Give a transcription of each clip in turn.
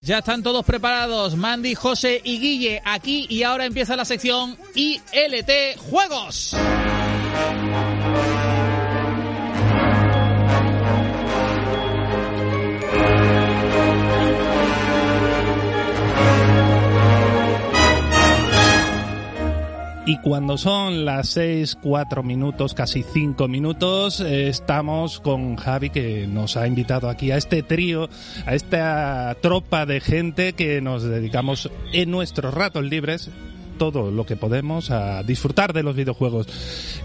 Ya están todos preparados, Mandy, José y Guille, aquí y ahora empieza la sección ILT Juegos. Y cuando son las 6, 4 minutos, casi 5 minutos, eh, estamos con Javi que nos ha invitado aquí a este trío, a esta tropa de gente que nos dedicamos en nuestros ratos libres todo lo que podemos a disfrutar de los videojuegos.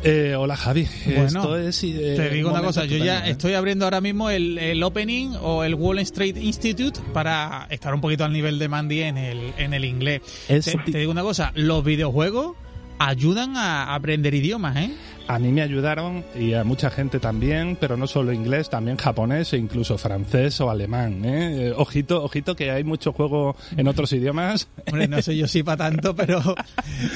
Eh, hola Javi, Bueno, esto es... eh, Te digo un una cosa, yo ya ¿eh? estoy abriendo ahora mismo el, el opening o el Wall Street Institute para estar un poquito al nivel de Mandy en el, en el inglés. Te digo una cosa, los videojuegos ayudan a aprender idiomas, ¿eh? A mí me ayudaron y a mucha gente también, pero no solo inglés, también japonés e incluso francés o alemán. ¿eh? Eh, Ojito, ojito que hay mucho juego en otros idiomas. Hombre, no sé yo si para tanto, pero,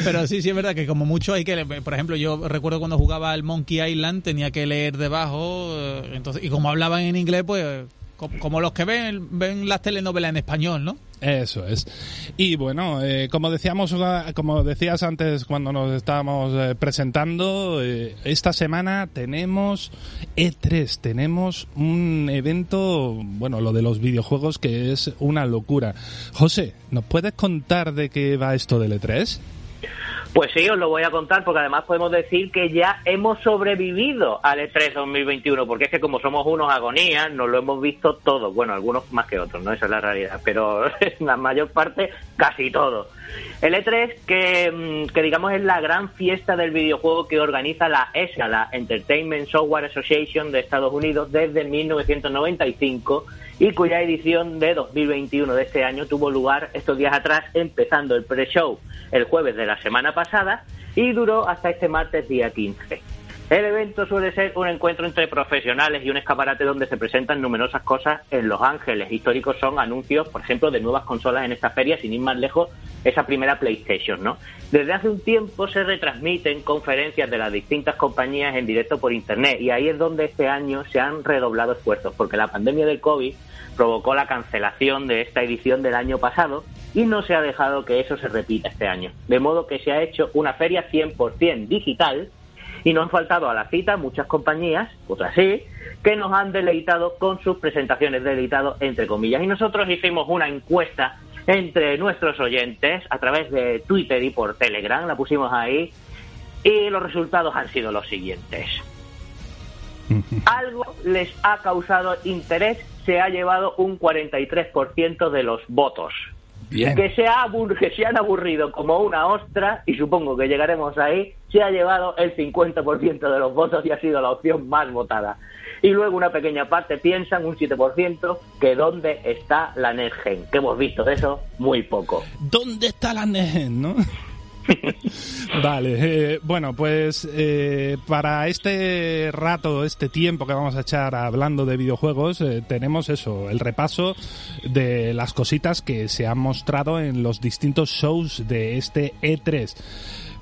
pero sí, sí es verdad que como mucho hay que, por ejemplo, yo recuerdo cuando jugaba al Monkey Island tenía que leer debajo, eh, entonces y como hablaban en inglés, pues como los que ven ven las telenovelas en español, ¿no? Eso es. Y bueno, eh, como decíamos, eh, como decías antes cuando nos estábamos eh, presentando, eh, esta semana tenemos E3, tenemos un evento, bueno, lo de los videojuegos que es una locura. José, ¿nos puedes contar de qué va esto del E E3? Pues sí, os lo voy a contar porque además podemos decir que ya hemos sobrevivido al E E3 2021 porque es que como somos unos agonías nos lo hemos visto todos, bueno, algunos más que otros, ¿no? Esa es la realidad, pero en la mayor parte casi todo. El E3 que, mm, que digamos es la gran fiesta del videojuego que organiza la ESA, la Entertainment Software Association de Estados Unidos desde 1995 y cuya edición de 2021 de este año tuvo lugar estos días atrás, empezando el pre-show el jueves de la semana pasada y duró hasta este martes día 15. El evento suele ser un encuentro entre profesionales y un escaparate donde se presentan numerosas cosas en Los Ángeles. Históricos son anuncios, por ejemplo, de nuevas consolas en esta feria, sin ir más lejos, esa primera PlayStation, ¿no? Desde hace un tiempo se retransmiten conferencias de las distintas compañías en directo por Internet y ahí es donde este año se han redoblado esfuerzos, porque la pandemia del COVID provocó la cancelación de esta edición del año pasado y no se ha dejado que eso se repita este año. De modo que se ha hecho una feria 100% digital y no han faltado a la cita muchas compañías, otras sí, que nos han deleitado con sus presentaciones, deleitado entre comillas. Y nosotros hicimos una encuesta entre nuestros oyentes a través de Twitter y por Telegram, la pusimos ahí, y los resultados han sido los siguientes. Algo les ha causado interés, se ha llevado un 43% de los votos. Bien. Que se, ha abur- que se han aburrido como una ostra, y supongo que llegaremos ahí, se ha llevado el 50% de los votos y ha sido la opción más votada. Y luego una pequeña parte piensan, un 7%, que dónde está la Netgen, que hemos visto de eso muy poco. ¿Dónde está la NEGEN, no? vale, eh, bueno, pues eh, para este rato, este tiempo que vamos a echar hablando de videojuegos, eh, tenemos eso, el repaso de las cositas que se han mostrado en los distintos shows de este E3.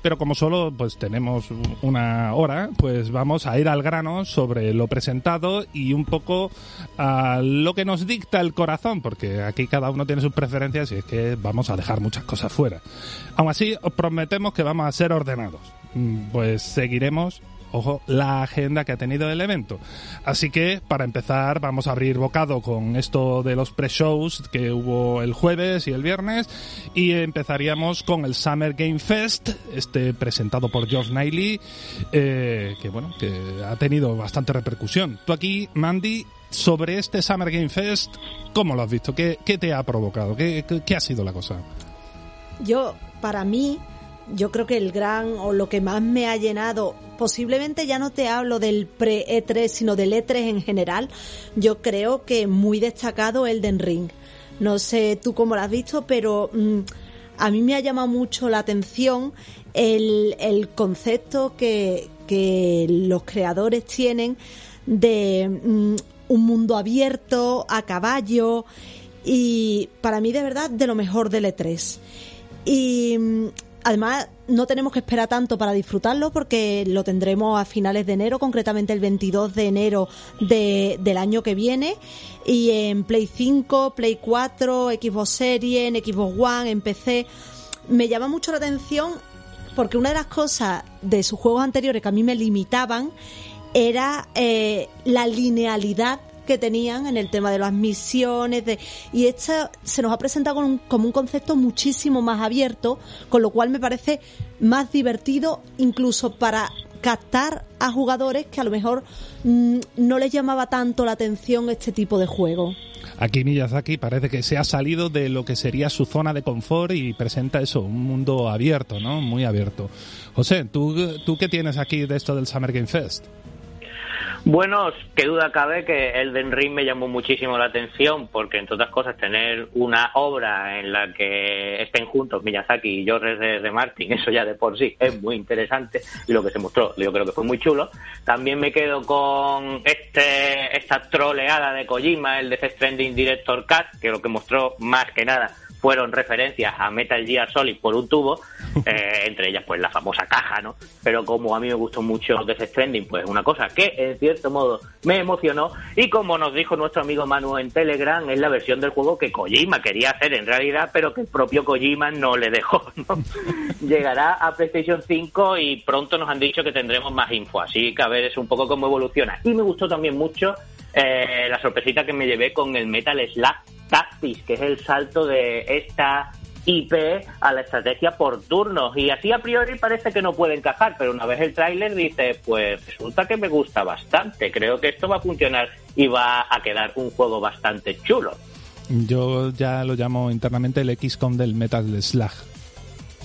Pero como solo pues tenemos una hora, pues vamos a ir al grano sobre lo presentado y un poco a lo que nos dicta el corazón, porque aquí cada uno tiene sus preferencias y es que vamos a dejar muchas cosas fuera. Aún así, os prometemos que vamos a ser ordenados. Mm, Pues seguiremos, ojo, la agenda que ha tenido el evento. Así que, para empezar, vamos a abrir bocado con esto de los pre-shows que hubo el jueves y el viernes. Y empezaríamos con el Summer Game Fest, este presentado por Geoff Niley, eh, que bueno, que ha tenido bastante repercusión. Tú aquí, Mandy, sobre este Summer Game Fest, ¿cómo lo has visto? ¿Qué, qué te ha provocado? ¿Qué, qué, qué ha sido la cosa? Yo, para mí, yo creo que el gran o lo que más me ha llenado, posiblemente ya no te hablo del pre-E3, sino del E3 en general, yo creo que muy destacado Elden Ring. No sé tú cómo lo has visto, pero mm, a mí me ha llamado mucho la atención el, el concepto que, que los creadores tienen de mm, un mundo abierto, a caballo, y para mí de verdad de lo mejor del E3. Y mm, además no tenemos que esperar tanto para disfrutarlo porque lo tendremos a finales de enero, concretamente el 22 de enero de, del año que viene. Y en Play 5, Play 4, Xbox Series, en Xbox One, en PC. Me llama mucho la atención porque una de las cosas de sus juegos anteriores que a mí me limitaban era eh, la linealidad que tenían en el tema de las misiones de, y esto se nos ha presentado como un concepto muchísimo más abierto, con lo cual me parece más divertido incluso para captar a jugadores que a lo mejor mm, no les llamaba tanto la atención este tipo de juego. Aquí Miyazaki parece que se ha salido de lo que sería su zona de confort y presenta eso, un mundo abierto, ¿no? Muy abierto. José, ¿tú, tú qué tienes aquí de esto del Summer Game Fest? Bueno, qué duda cabe que Elden Ring me llamó muchísimo la atención porque, entre otras cosas, tener una obra en la que estén juntos Miyazaki y George de, Martin, eso ya de por sí es muy interesante y lo que se mostró yo creo que fue muy chulo. También me quedo con este esta troleada de Kojima, el de Stranding Director Cut, que lo que mostró más que nada fueron referencias a Metal Gear Solid por un tubo, eh, entre ellas pues la famosa caja, ¿no? Pero como a mí me gustó mucho Death Stranding, pues una cosa que en cierto modo me emocionó y como nos dijo nuestro amigo Manu en Telegram, es la versión del juego que Kojima quería hacer en realidad, pero que el propio Kojima no le dejó, ¿no? Llegará a PlayStation 5 y pronto nos han dicho que tendremos más info, así que a ver es un poco cómo evoluciona. Y me gustó también mucho eh, la sorpresita que me llevé con el Metal Slug Tactics, que es el salto de esta IP a la estrategia por turnos. Y así a priori parece que no puede encajar, pero una vez el tráiler dice, pues resulta que me gusta bastante. Creo que esto va a funcionar y va a quedar un juego bastante chulo. Yo ya lo llamo internamente el XCOM del Metal Slug.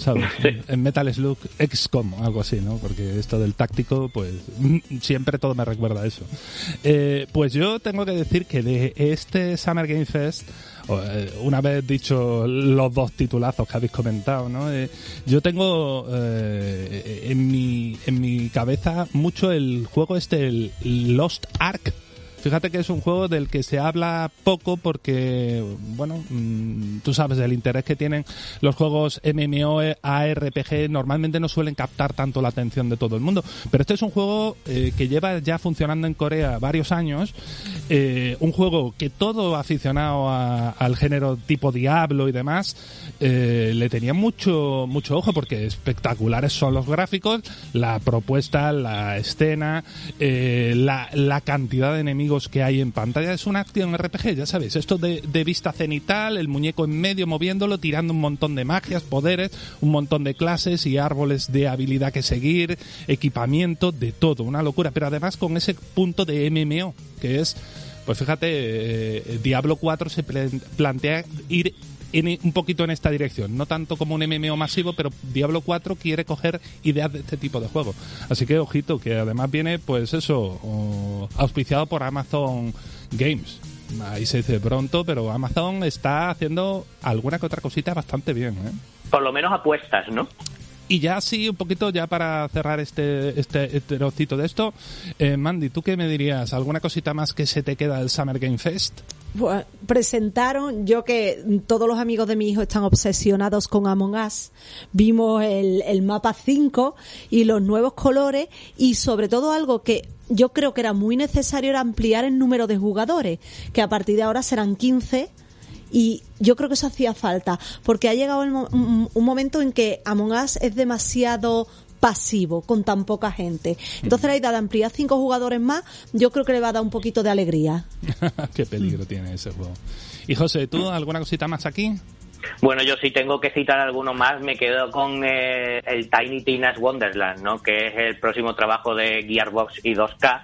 ¿Sabes? En Metal Slug XCOM, algo así, ¿no? Porque esto del táctico, pues siempre todo me recuerda a eso. Eh, pues yo tengo que decir que de este Summer Game Fest, eh, una vez dicho los dos titulazos que habéis comentado, ¿no? Eh, yo tengo en, mi, en mi cabeza mucho el juego este, el Lost Ark Fíjate que es un juego del que se habla poco porque, bueno, mm, tú sabes del interés que tienen los juegos MMO ARPG, normalmente no suelen captar tanto la atención de todo el mundo. Pero este es un juego eh, que lleva ya funcionando en Corea varios años, eh, un juego que todo aficionado al género tipo Diablo y demás eh, le tenía mucho, mucho ojo porque espectaculares son los gráficos, la propuesta, la escena, la, la cantidad de enemigos que hay en pantalla. Es una acción RPG, ya sabéis, esto de, vista cenital, el muñeco en medio moviéndolo, tirando un montón de magias, poderes, un montón de clases y árboles de habilidad que seguir, equipamiento, de todo, una locura, pero además con ese punto de MMO, que es pues fíjate, eh, Diablo 4 se plantea ir un poquito en esta dirección. No tanto como un MMO masivo, pero Diablo 4 quiere coger ideas de este tipo de juego. Así que ojito, que además viene, pues eso, auspiciado por Amazon Games. Ahí se dice pronto, pero Amazon está haciendo alguna que otra cosita bastante bien. ¿eh? Por lo menos apuestas, ¿no? Y ya sí, un poquito ya para cerrar este, este, este trocito de esto, eh, Mandy, ¿tú qué me dirías? ¿Alguna cosita más que se te queda del Summer Game Fest? presentaron, yo que todos los amigos de mi hijo están obsesionados con Among Us, vimos el, el mapa 5 y los nuevos colores y sobre todo algo que yo creo que era muy necesario era ampliar el número de jugadores, que a partir de ahora serán 15 y yo creo que eso hacía falta, porque ha llegado un, momento en que Among Us es demasiado pasivo con tan poca gente. Entonces la idea de ampliar cinco jugadores más, yo creo que le va a dar un poquito de alegría. Qué peligro tiene ese juego. Y José, ¿tú alguna cosita más aquí? Bueno, yo sí tengo que citar alguno más. Me quedo con eh, el Tiny Tina's Wonderland, ¿no? Que es el próximo trabajo de Gearbox y 2K.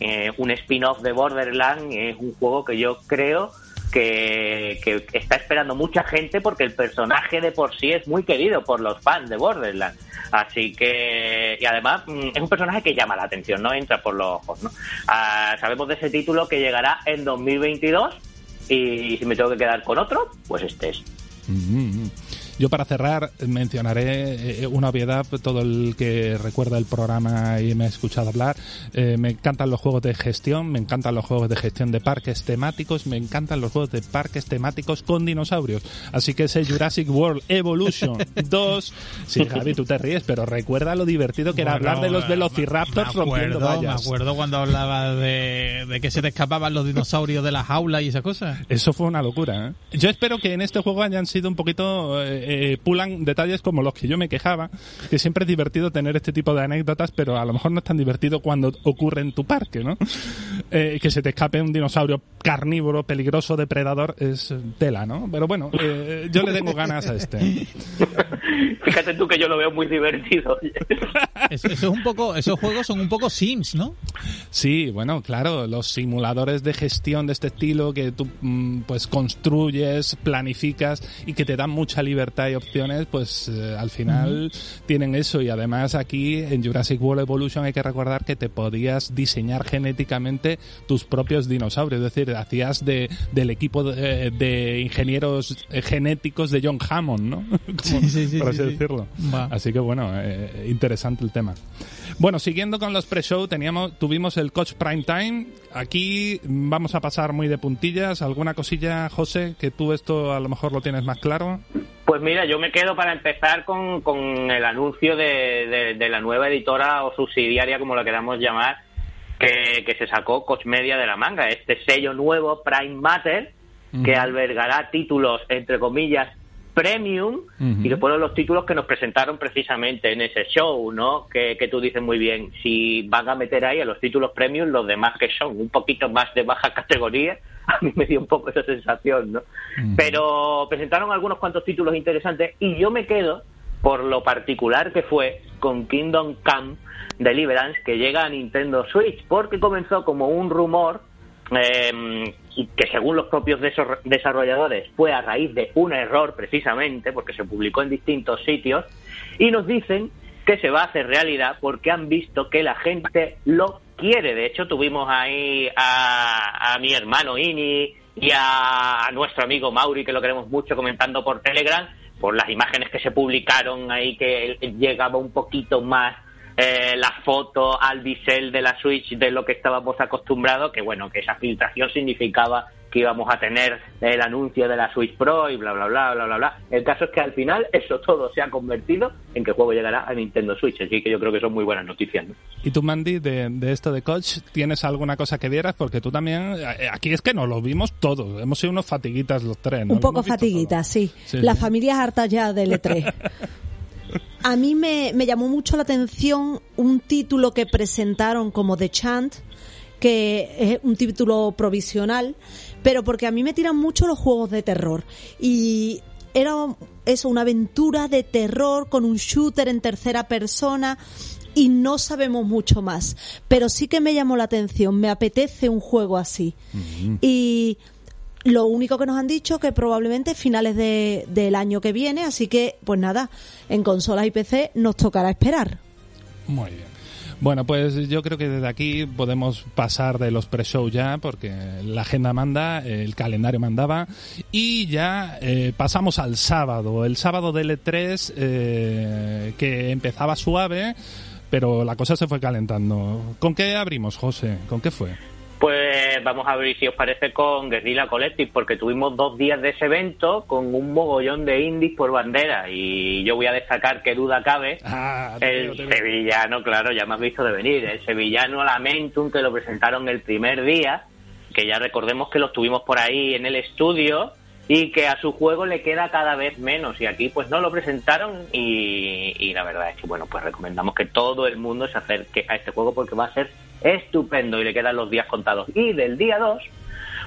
Eh, un spin-off de Borderland. Es un juego que yo creo que, está esperando mucha gente porque el personaje de por sí es muy querido por los fans de Borderlands. Así que, y además mm, es un personaje que llama la atención, no entra por los ojos. ¿no? Ah, sabemos de ese título que llegará en 2022 y si me tengo que quedar con otro, pues este es. Mm-hmm. Yo para cerrar mencionaré eh, una obviedad, todo el que recuerda el programa y me ha escuchado hablar, eh, me encantan los juegos de gestión, me encantan los juegos de gestión de parques temáticos, me encantan los juegos de parques temáticos con dinosaurios. Así que ese Jurassic World Evolution 2, sí Javi, tú te ríes, pero recuerda lo divertido que era hablar de los velociraptors rompiendo vallas. Me acuerdo cuando hablaba de, que se te escapaban los dinosaurios de la jaula y esas cosas. Eso fue una locura. ¿eh? Yo espero que en este juego hayan sido un poquito eh, pulan detalles como los que yo me quejaba, que siempre es divertido tener este tipo de anécdotas, pero a lo mejor no es tan divertido cuando ocurre en tu parque, ¿no? Eh, que se te escape un dinosaurio carnívoro, peligroso, depredador, es tela, ¿no? Pero bueno, eh, yo le tengo ganas a este. Fíjate tú que yo lo veo muy divertido. eso, es un poco, esos juegos son un poco Sims, ¿no? Sí, bueno, claro, los simuladores de gestión de este estilo que tú mm, pues construyes, planificas y que te dan mucha libertad y opciones, pues eh, al final tienen eso y además aquí en Jurassic World Evolution hay que recordar que te podías diseñar genéticamente tus propios dinosaurios, es decir, hacías de, del equipo de, ingenieros genéticos de John Hammond, ¿no? por así decirlo. Así que bueno, eh, interesante el tema. Bueno, siguiendo con los pre-show, teníamos, tuvimos el Coach Prime Time. Aquí vamos a pasar muy de puntillas. ¿Alguna cosilla, José, que tú esto a lo mejor lo tienes más claro? Pues mira, yo me quedo para empezar con, con el anuncio de, de, la nueva editora o subsidiaria, como la queramos llamar, que, que se sacó Coach Media de la manga. Este sello nuevo, Prime Matter, que albergará títulos, entre comillas, premium y después los títulos que nos presentaron precisamente en ese show, ¿no? Que, que, tú dices muy bien, si van a meter ahí a los títulos premium los demás que son un poquito más de baja categoría, a mí me dio un poco esa sensación, ¿no? Pero presentaron algunos cuantos títulos interesantes y yo me quedo por lo particular que fue con Kingdom Come Deliverance que llega a Nintendo Switch, porque comenzó como un rumor eh, que según los propios desarrolladores fue a raíz de un error precisamente, porque se publicó en distintos sitios, y nos dicen que se va a hacer realidad porque han visto que la gente lo quiere. De hecho, tuvimos ahí a, mi hermano Ini y a, nuestro amigo Mauri, que lo queremos mucho, comentando por Telegram, por las imágenes que se publicaron ahí, que llegaba un poquito más eh, la foto al bisel de la Switch de lo que estábamos acostumbrados, que bueno, que esa filtración significaba que íbamos a tener el anuncio de la Switch Pro y bla, bla, bla, bla, bla, bla. El caso es que al final eso todo se ha convertido en que el juego llegará a Nintendo Switch, así que yo creo que son muy buenas noticias. ¿Y tú, Mandy, de, esto de Coach, tienes alguna cosa que vieras? Porque tú también, eh, aquí es que nos lo vimos todos, hemos sido unos fatiguitas los tres. Un poco fatiguitas, sí. La familia es harta ya del E3. A mí me, llamó mucho la atención un título que presentaron como The Chant, que es un título provisional, pero porque a mí me tiran mucho los juegos de terror. Y era eso, una aventura de terror con un shooter en tercera persona y no sabemos mucho más. Pero sí que me llamó la atención, me apetece un juego así. Y lo único que nos han dicho que probablemente finales de, del año que viene, así que pues nada, en consolas y PC nos tocará esperar. Muy bien. Bueno, pues yo creo que desde aquí podemos pasar de los pre-show ya, porque la agenda manda, el calendario mandaba, y ya eh, pasamos al sábado. El sábado del E3, eh, que empezaba suave, pero la cosa se fue calentando. ¿Con qué abrimos, José? ¿Con qué fue? Pues vamos a ver si os parece con Guerrilla Collective, porque tuvimos dos días de ese evento con un mogollón de indies por bandera. Y yo voy a destacar que duda cabe ah, el sevillano, claro, ya me has visto de venir, el sevillano Lamentum que lo presentaron el primer día, que ya recordemos que lo tuvimos por ahí en el estudio y que a su juego le queda cada vez menos y aquí pues no lo presentaron y, y, la verdad es que bueno pues recomendamos que todo el mundo se acerque a este juego porque va a ser estupendo y le quedan los días contados. Y del día 2,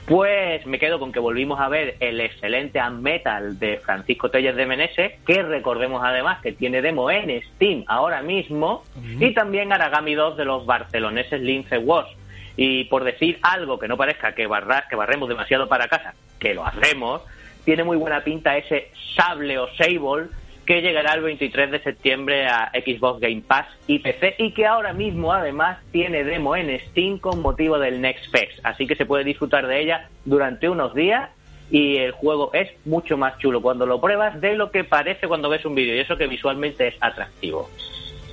pues me quedo con que volvimos a ver el excelente Metal de Francisco Telles de Meneses, que recordemos además que tiene demo en Steam ahora mismo, y también Aragami 2 de los barceloneses Lince Wars. Y por decir algo que no parezca que, barra, que barremos demasiado para casa, que lo hacemos, tiene muy buena pinta ese sable o sable que llegará el 23 de septiembre a Xbox Game Pass y PC y que ahora mismo además tiene demo en Steam con motivo del Next Fest, así que se puede disfrutar de ella durante unos días y el juego es mucho más chulo cuando lo pruebas de lo que parece cuando ves un vídeo y eso que visualmente es atractivo.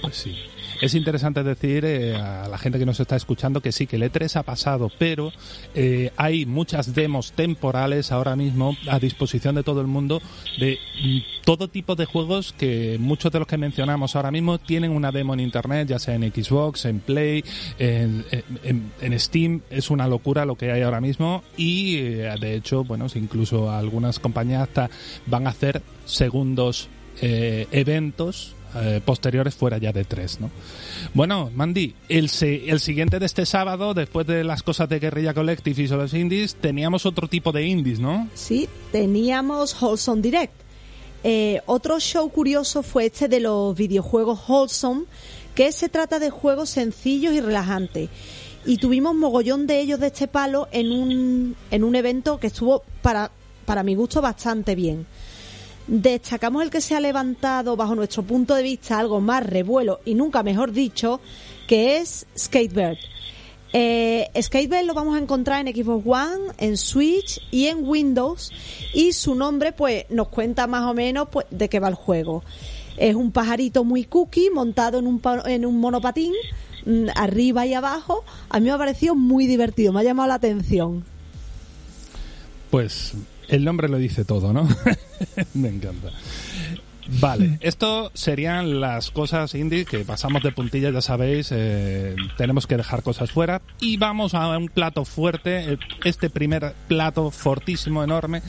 Pues sí. Es interesante decir eh, a la gente que nos está escuchando que sí, que el E3 ha pasado, pero eh, hay muchas demos temporales ahora mismo a disposición de todo el mundo de mm, todo tipo de juegos que muchos de los que mencionamos ahora mismo tienen una demo en Internet, ya sea en Xbox, en Play, en, Steam. Es una locura lo que hay ahora mismo y eh, de hecho, bueno, incluso algunas compañías hasta van a hacer segundos eventos eh, posteriores fuera ya de tres, ¿no? Bueno, Mandy, el, el siguiente de este sábado, después de las cosas de Guerrilla Collective y los indies, teníamos otro tipo de indies, ¿no? Sí, teníamos Wholesome Direct. Eh, otro show curioso fue este de los videojuegos Wholesome, que se trata de juegos sencillos y relajantes. Y tuvimos mogollón de ellos de este palo en un, en un evento que estuvo para, para mi gusto bastante bien. Destacamos el que se ha levantado, bajo nuestro punto de vista, algo más revuelo y nunca mejor dicho, que es Skatebird. Eh, Skatebird lo vamos a encontrar en Xbox One, en Switch y en Windows y su nombre pues nos cuenta más o menos pues, de qué va el juego. Es un pajarito muy cookie montado en un, en un monopatín mm, arriba y abajo. A mí me ha parecido muy divertido, me ha llamado la atención. Pues el nombre lo dice todo, ¿no? Me encanta. Vale, esto serían las cosas indie que pasamos de puntilla, ya sabéis, eh, tenemos que dejar cosas fuera y vamos a un plato fuerte, este primer plato fortísimo, enorme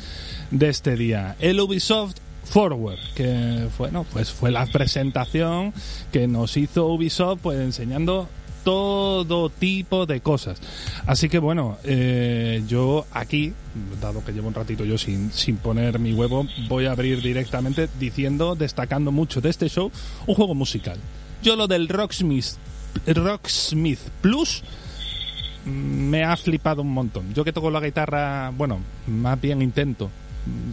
de este día, el Ubisoft Forward, que bueno, pues fue la presentación que nos hizo Ubisoft pues enseñando todo tipo de cosas. Así que bueno, eh, yo aquí, dado que llevo un ratito yo sin, sin poner mi huevo, voy a abrir directamente diciendo, destacando mucho de este show, un juego musical. Yo lo del Rocksmith, Rocksmith Plus me ha flipado un montón. Yo que toco la guitarra, bueno, más bien intento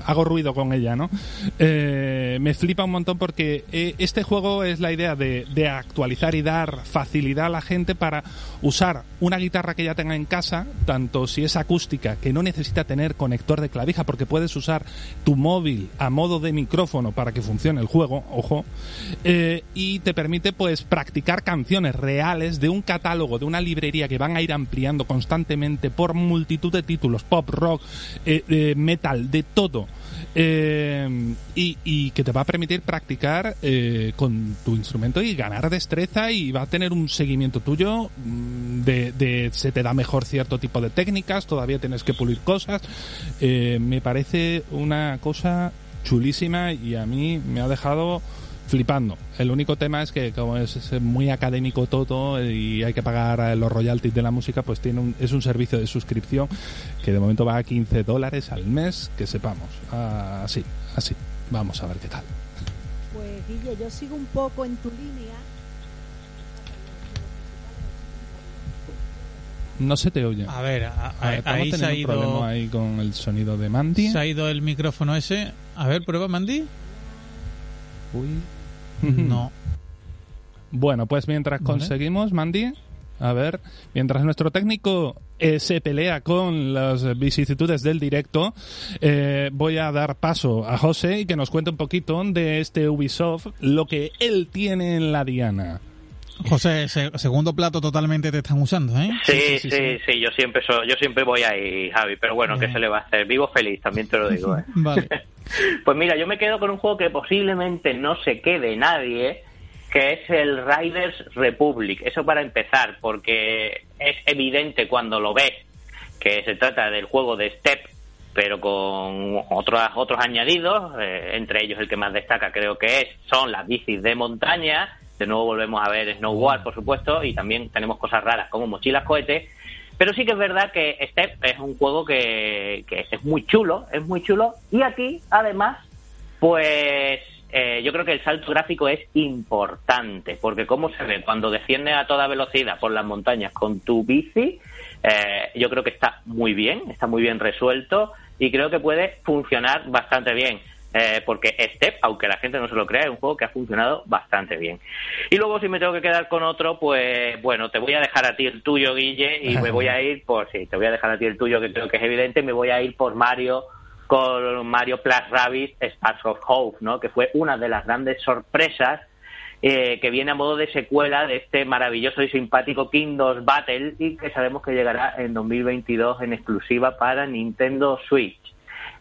hago ruido con ella, ¿no? Eh, me flipa un montón porque eh, este juego es la idea de, actualizar y dar facilidad a la gente para usar una guitarra que ya tenga en casa, tanto si es acústica, que no necesita tener conector de clavija, porque puedes usar tu móvil a modo de micrófono para que funcione el juego, ojo, eh, y te permite pues practicar canciones reales de un catálogo, de una librería que van a ir ampliando constantemente por multitud de títulos, pop, rock, metal, de todo todo. Eh, y, que te va a permitir practicar eh, con tu instrumento y ganar destreza y va a tener un seguimiento tuyo mm, de, se te da mejor cierto tipo de técnicas, todavía tienes que pulir cosas. Eh, me parece una cosa chulísima y a mí me ha dejado flipando. El único tema es que como es, muy académico todo y hay que pagar los royalties de la música, pues tiene un, es un servicio de suscripción que de momento va a 15 dólares al mes, que sepamos. Así, así. Vamos a ver qué tal. Pues Guille, yo sigo un poco en tu línea. No se te oye. A ver, ahí se ha ido... un problema ahí con el sonido de Mandy. Se ha ido el micrófono ese. A ver, prueba Mandy. Uy. No. Bueno, pues mientras conseguimos, Mandy, a ver, mientras nuestro técnico eh, se pelea con las vicisitudes del directo, eh, voy a dar paso a José y que nos cuente un poquito de este Ubisoft, lo que él tiene en la Diana. José, segundo plato totalmente te están usando, ¿eh? Sí, sí, sí, yo siempre soy, yo siempre voy ahí, Javi, pero bueno, ¿qué se le va a hacer? Vivo feliz, también te lo digo. ¿eh? vale. pues mira, yo me quedo con un juego que posiblemente no se quede nadie, que es el Riders Republic. Eso para empezar, porque es evidente cuando lo ves que se trata del juego de Step, pero con otros otros añadidos, eh, entre ellos el que más destaca creo que es son las bicis de montaña de nuevo volvemos a ver snowboard, por supuesto, y también tenemos cosas raras como mochilas cohetes. Pero sí que es verdad que Step es un juego que, es muy chulo, es muy chulo. Y aquí, además, pues eh, yo creo que el salto gráfico es importante, porque como se ve cuando desciendes a toda velocidad por las montañas con tu bici, eh, yo creo que está muy bien, está muy bien resuelto y creo que puede funcionar bastante bien. Eh, porque Step, aunque la gente no se lo crea, es un juego que ha funcionado bastante bien. Y luego si me tengo que quedar con otro, pues bueno, te voy a dejar a ti el tuyo, Guille, y me voy a ir por, sí, te voy a dejar a ti el tuyo, que creo que es evidente, me voy a ir por Mario con Mario Plus Rabbids Sparks of Hope, ¿no? que fue una de las grandes sorpresas eh, que viene a modo de secuela de este maravilloso y simpático Kingdoms Battle y que sabemos que llegará en 2022 en exclusiva para Nintendo Switch.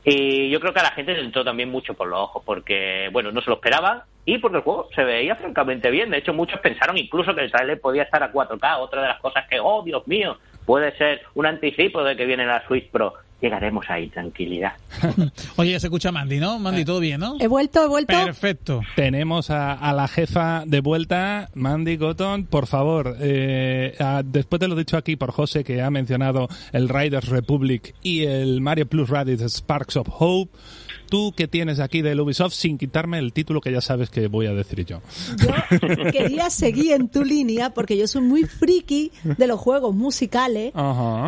Y yo creo que a la gente le entró también mucho por los ojos, porque, bueno, no se lo esperaba y porque el juego se veía francamente bien. De hecho, muchos pensaron incluso que el trailer podía estar a 4K. Otra de las cosas que, oh, Dios mío, puede ser un anticipo de que viene la Switch Pro llegaremos ahí, tranquilidad. Oye, se escucha Mandy, ¿no? Mandy, todo bien, ¿no? He vuelto, he vuelto. Perfecto. Tenemos a, la jefa de vuelta, Mandy Cotton. Por favor, eh, después de lo dicho aquí por José, que ha mencionado el Riders Republic y el Mario Plus Raditz Sparks of Hope, tú que tienes aquí de Ubisoft sin quitarme el título que ya sabes que voy a decir yo. Yo quería seguir en tu línea porque yo soy muy friki de los juegos musicales.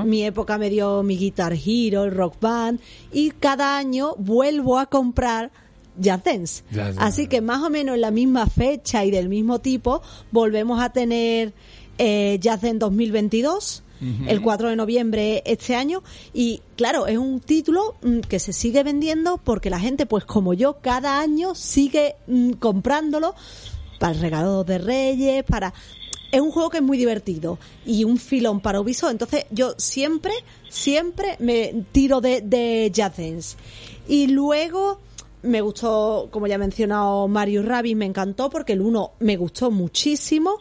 Mi época me dio mi Guitar Hero, el Rock Band y cada año vuelvo a comprar Jazz Dance. Así que más o menos en la misma fecha y del mismo tipo volvemos a tener eh, Jazz Dance 2022 el 4 de noviembre este año. Y claro, es un título mm, que se sigue vendiendo porque la gente, pues como yo, cada año sigue mm, comprándolo para el regalo de Reyes, para... Es un juego que es muy divertido y un filón para Ubisoft. Entonces yo siempre, siempre me tiro de, de Dance. Y luego me gustó, como ya he mencionado, Mario Rabbids me encantó porque el 1 me gustó muchísimo.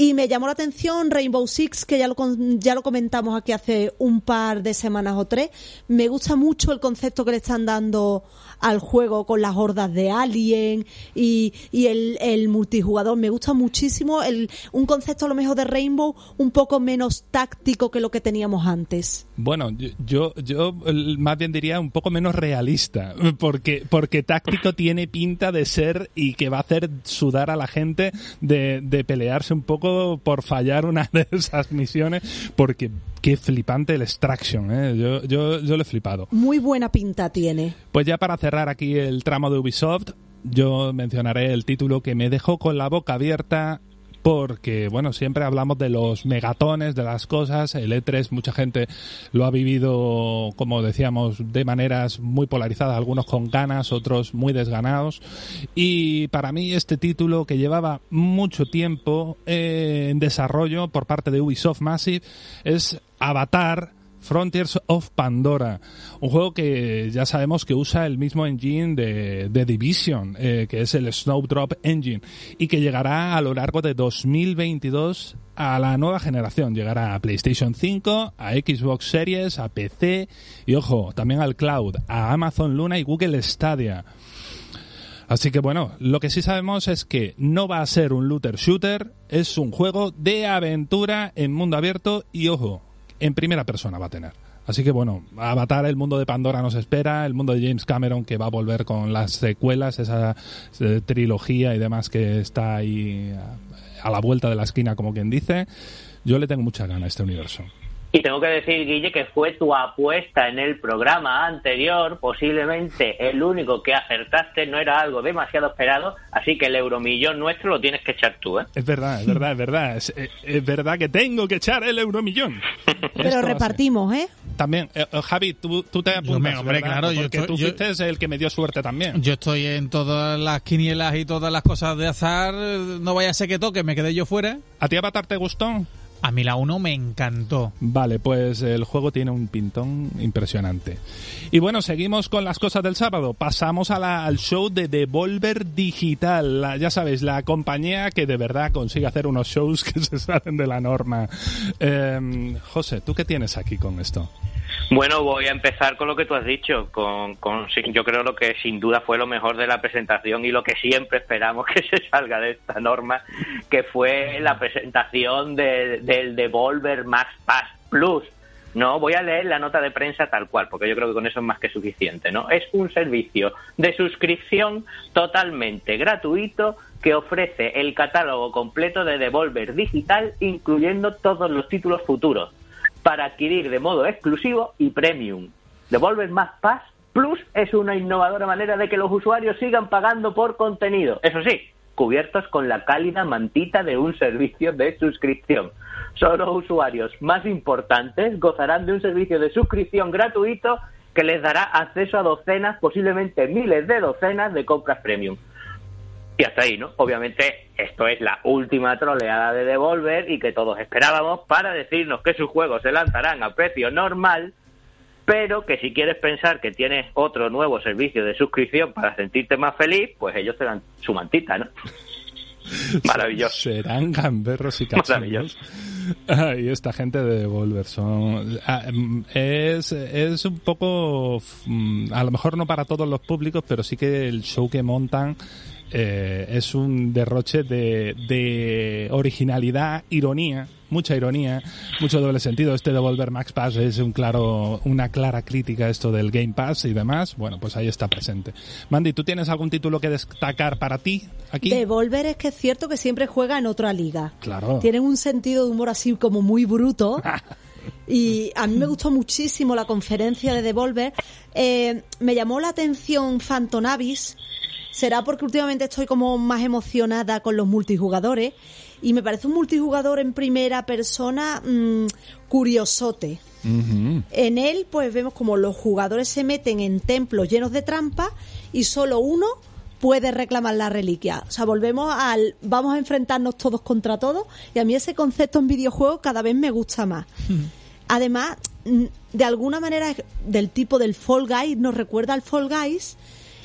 Y me llamó la atención Rainbow Six, que ya lo, ya lo comentamos aquí hace un par de semanas o tres. Me gusta mucho el concepto que le están dando al juego con las hordas de Alien y, y el, el, multijugador. Me gusta muchísimo el, un concepto a lo mejor de Rainbow un poco menos táctico que lo que teníamos antes. Bueno, yo, yo, más bien diría un poco menos realista, porque, porque táctico tiene pinta de ser y que va a hacer sudar a la gente de, de pelearse un poco por fallar una de esas misiones, porque qué flipante el Extraction, ¿eh? yo, yo, yo lo he flipado. Muy buena pinta tiene. Pues ya para cerrar aquí el tramo de Ubisoft, yo mencionaré el título que me dejó con la boca abierta porque, bueno, siempre hablamos de los megatones, de las cosas. El E3, mucha gente lo ha vivido, como decíamos, de maneras muy polarizadas, algunos con ganas, otros muy desganados. Y para mí este título, que llevaba mucho tiempo eh, en desarrollo por parte de Ubisoft Massive, es Avatar Frontiers of Pandora, un juego que ya sabemos que usa el mismo engine de, de Division, eh, que es el Snowdrop Engine, y que llegará a lo largo de 2022 a la nueva generación. Llegará a PlayStation 5, a Xbox Series, a PC y, ojo, también al cloud, a Amazon Luna y Google Stadia. Así que bueno, lo que sí sabemos es que no va a ser un looter shooter, es un juego de aventura en mundo abierto y ojo, en primera persona va a tener. Así que bueno, Avatar, el mundo de Pandora nos espera, el mundo de James Cameron que va a volver con las secuelas, esa eh, trilogía y demás que está ahí a la vuelta de la esquina, como quien dice. Yo le tengo mucha gana a este universo. Y tengo que decir, Guille, que fue tu apuesta en el programa anterior, posiblemente el único que acertaste, no era algo demasiado esperado, así que el euromillón nuestro lo tienes que echar tú, ¿eh? Es verdad, es verdad, es verdad. Es, eh, verdad que tengo que echar el euromillón. Pero repartimos, ¿eh? También, eh, Javi, tú, te apuntas, hombre, claro, Porque tú fuiste el que me dio suerte también. Yo estoy en todas las quinielas y todas las cosas de azar, no vaya a ser que toque, me quedé yo fuera. ¿A ti Avatar te gustó? A mí la 1 me encantó. Vale, pues el juego tiene un pintón impresionante. Y bueno, seguimos con las cosas del sábado. Pasamos a la, al show de Devolver Digital. ya sabéis, la compañía que de verdad consigue hacer unos shows que se salen de la norma. Eh, José, ¿tú qué tienes aquí con esto? Bueno, voy a empezar con lo que tú has dicho, con, con, yo creo lo que sin duda fue lo mejor de la presentación y lo que siempre esperamos que se salga de esta norma, que fue la presentación del Devolver Max Pass Plus. No, voy a leer la nota de prensa tal cual, porque yo creo que con eso es más que suficiente, ¿no? Es un servicio de suscripción totalmente gratuito que ofrece el catálogo completo de Devolver Digital, incluyendo todos los títulos futuros para adquirir de modo exclusivo y premium. Devolver más Pass Plus es una innovadora manera de que los usuarios sigan pagando por contenido. Eso sí, cubiertos con la cálida mantita de un servicio de suscripción. Solo usuarios más importantes gozarán de un servicio de suscripción gratuito que les dará acceso a docenas, posiblemente miles de docenas de compras premium. Y hasta ahí, ¿no? Obviamente esto es la última troleada de Devolver y que todos esperábamos para decirnos que sus juegos se lanzarán a precio normal, pero que si quieres pensar que tienes otro nuevo servicio de suscripción para sentirte más feliz, pues ellos te dan su mantita, ¿no? Maravilloso. Serán gamberros y cachorros. Y esta gente de Devolver son ah, mm, es, es un poco mm, a lo mejor no para todos los públicos pero sí que el show que montan eh, es un derroche de, de originalidad, ironía, mucha ironía, mucho doble sentido. Este Devolver Max Pass es un claro, una clara crítica a esto del Game Pass y demás. Bueno, pues ahí está presente. Mandy, ¿tú tienes algún título que destacar para ti aquí? Devolver es que es cierto que siempre juega en otra liga. Claro. Tienen un sentido de humor así como muy bruto. Y a mí me gustó muchísimo la conferencia de Devolver. Eh, me llamó la atención Phantom Abyss, será porque últimamente estoy como más emocionada con los multijugadores y me parece un multijugador en primera persona mmm, curiosote. En él pues vemos como los jugadores se meten en templos llenos de trampas y solo uno puede reclamar la reliquia. O sea, volvemos al vamos a enfrentarnos todos contra todos y a mí ese concepto en videojuegos cada vez me gusta más. Además, de alguna manera del tipo del Fall Guys nos recuerda al Fall Guys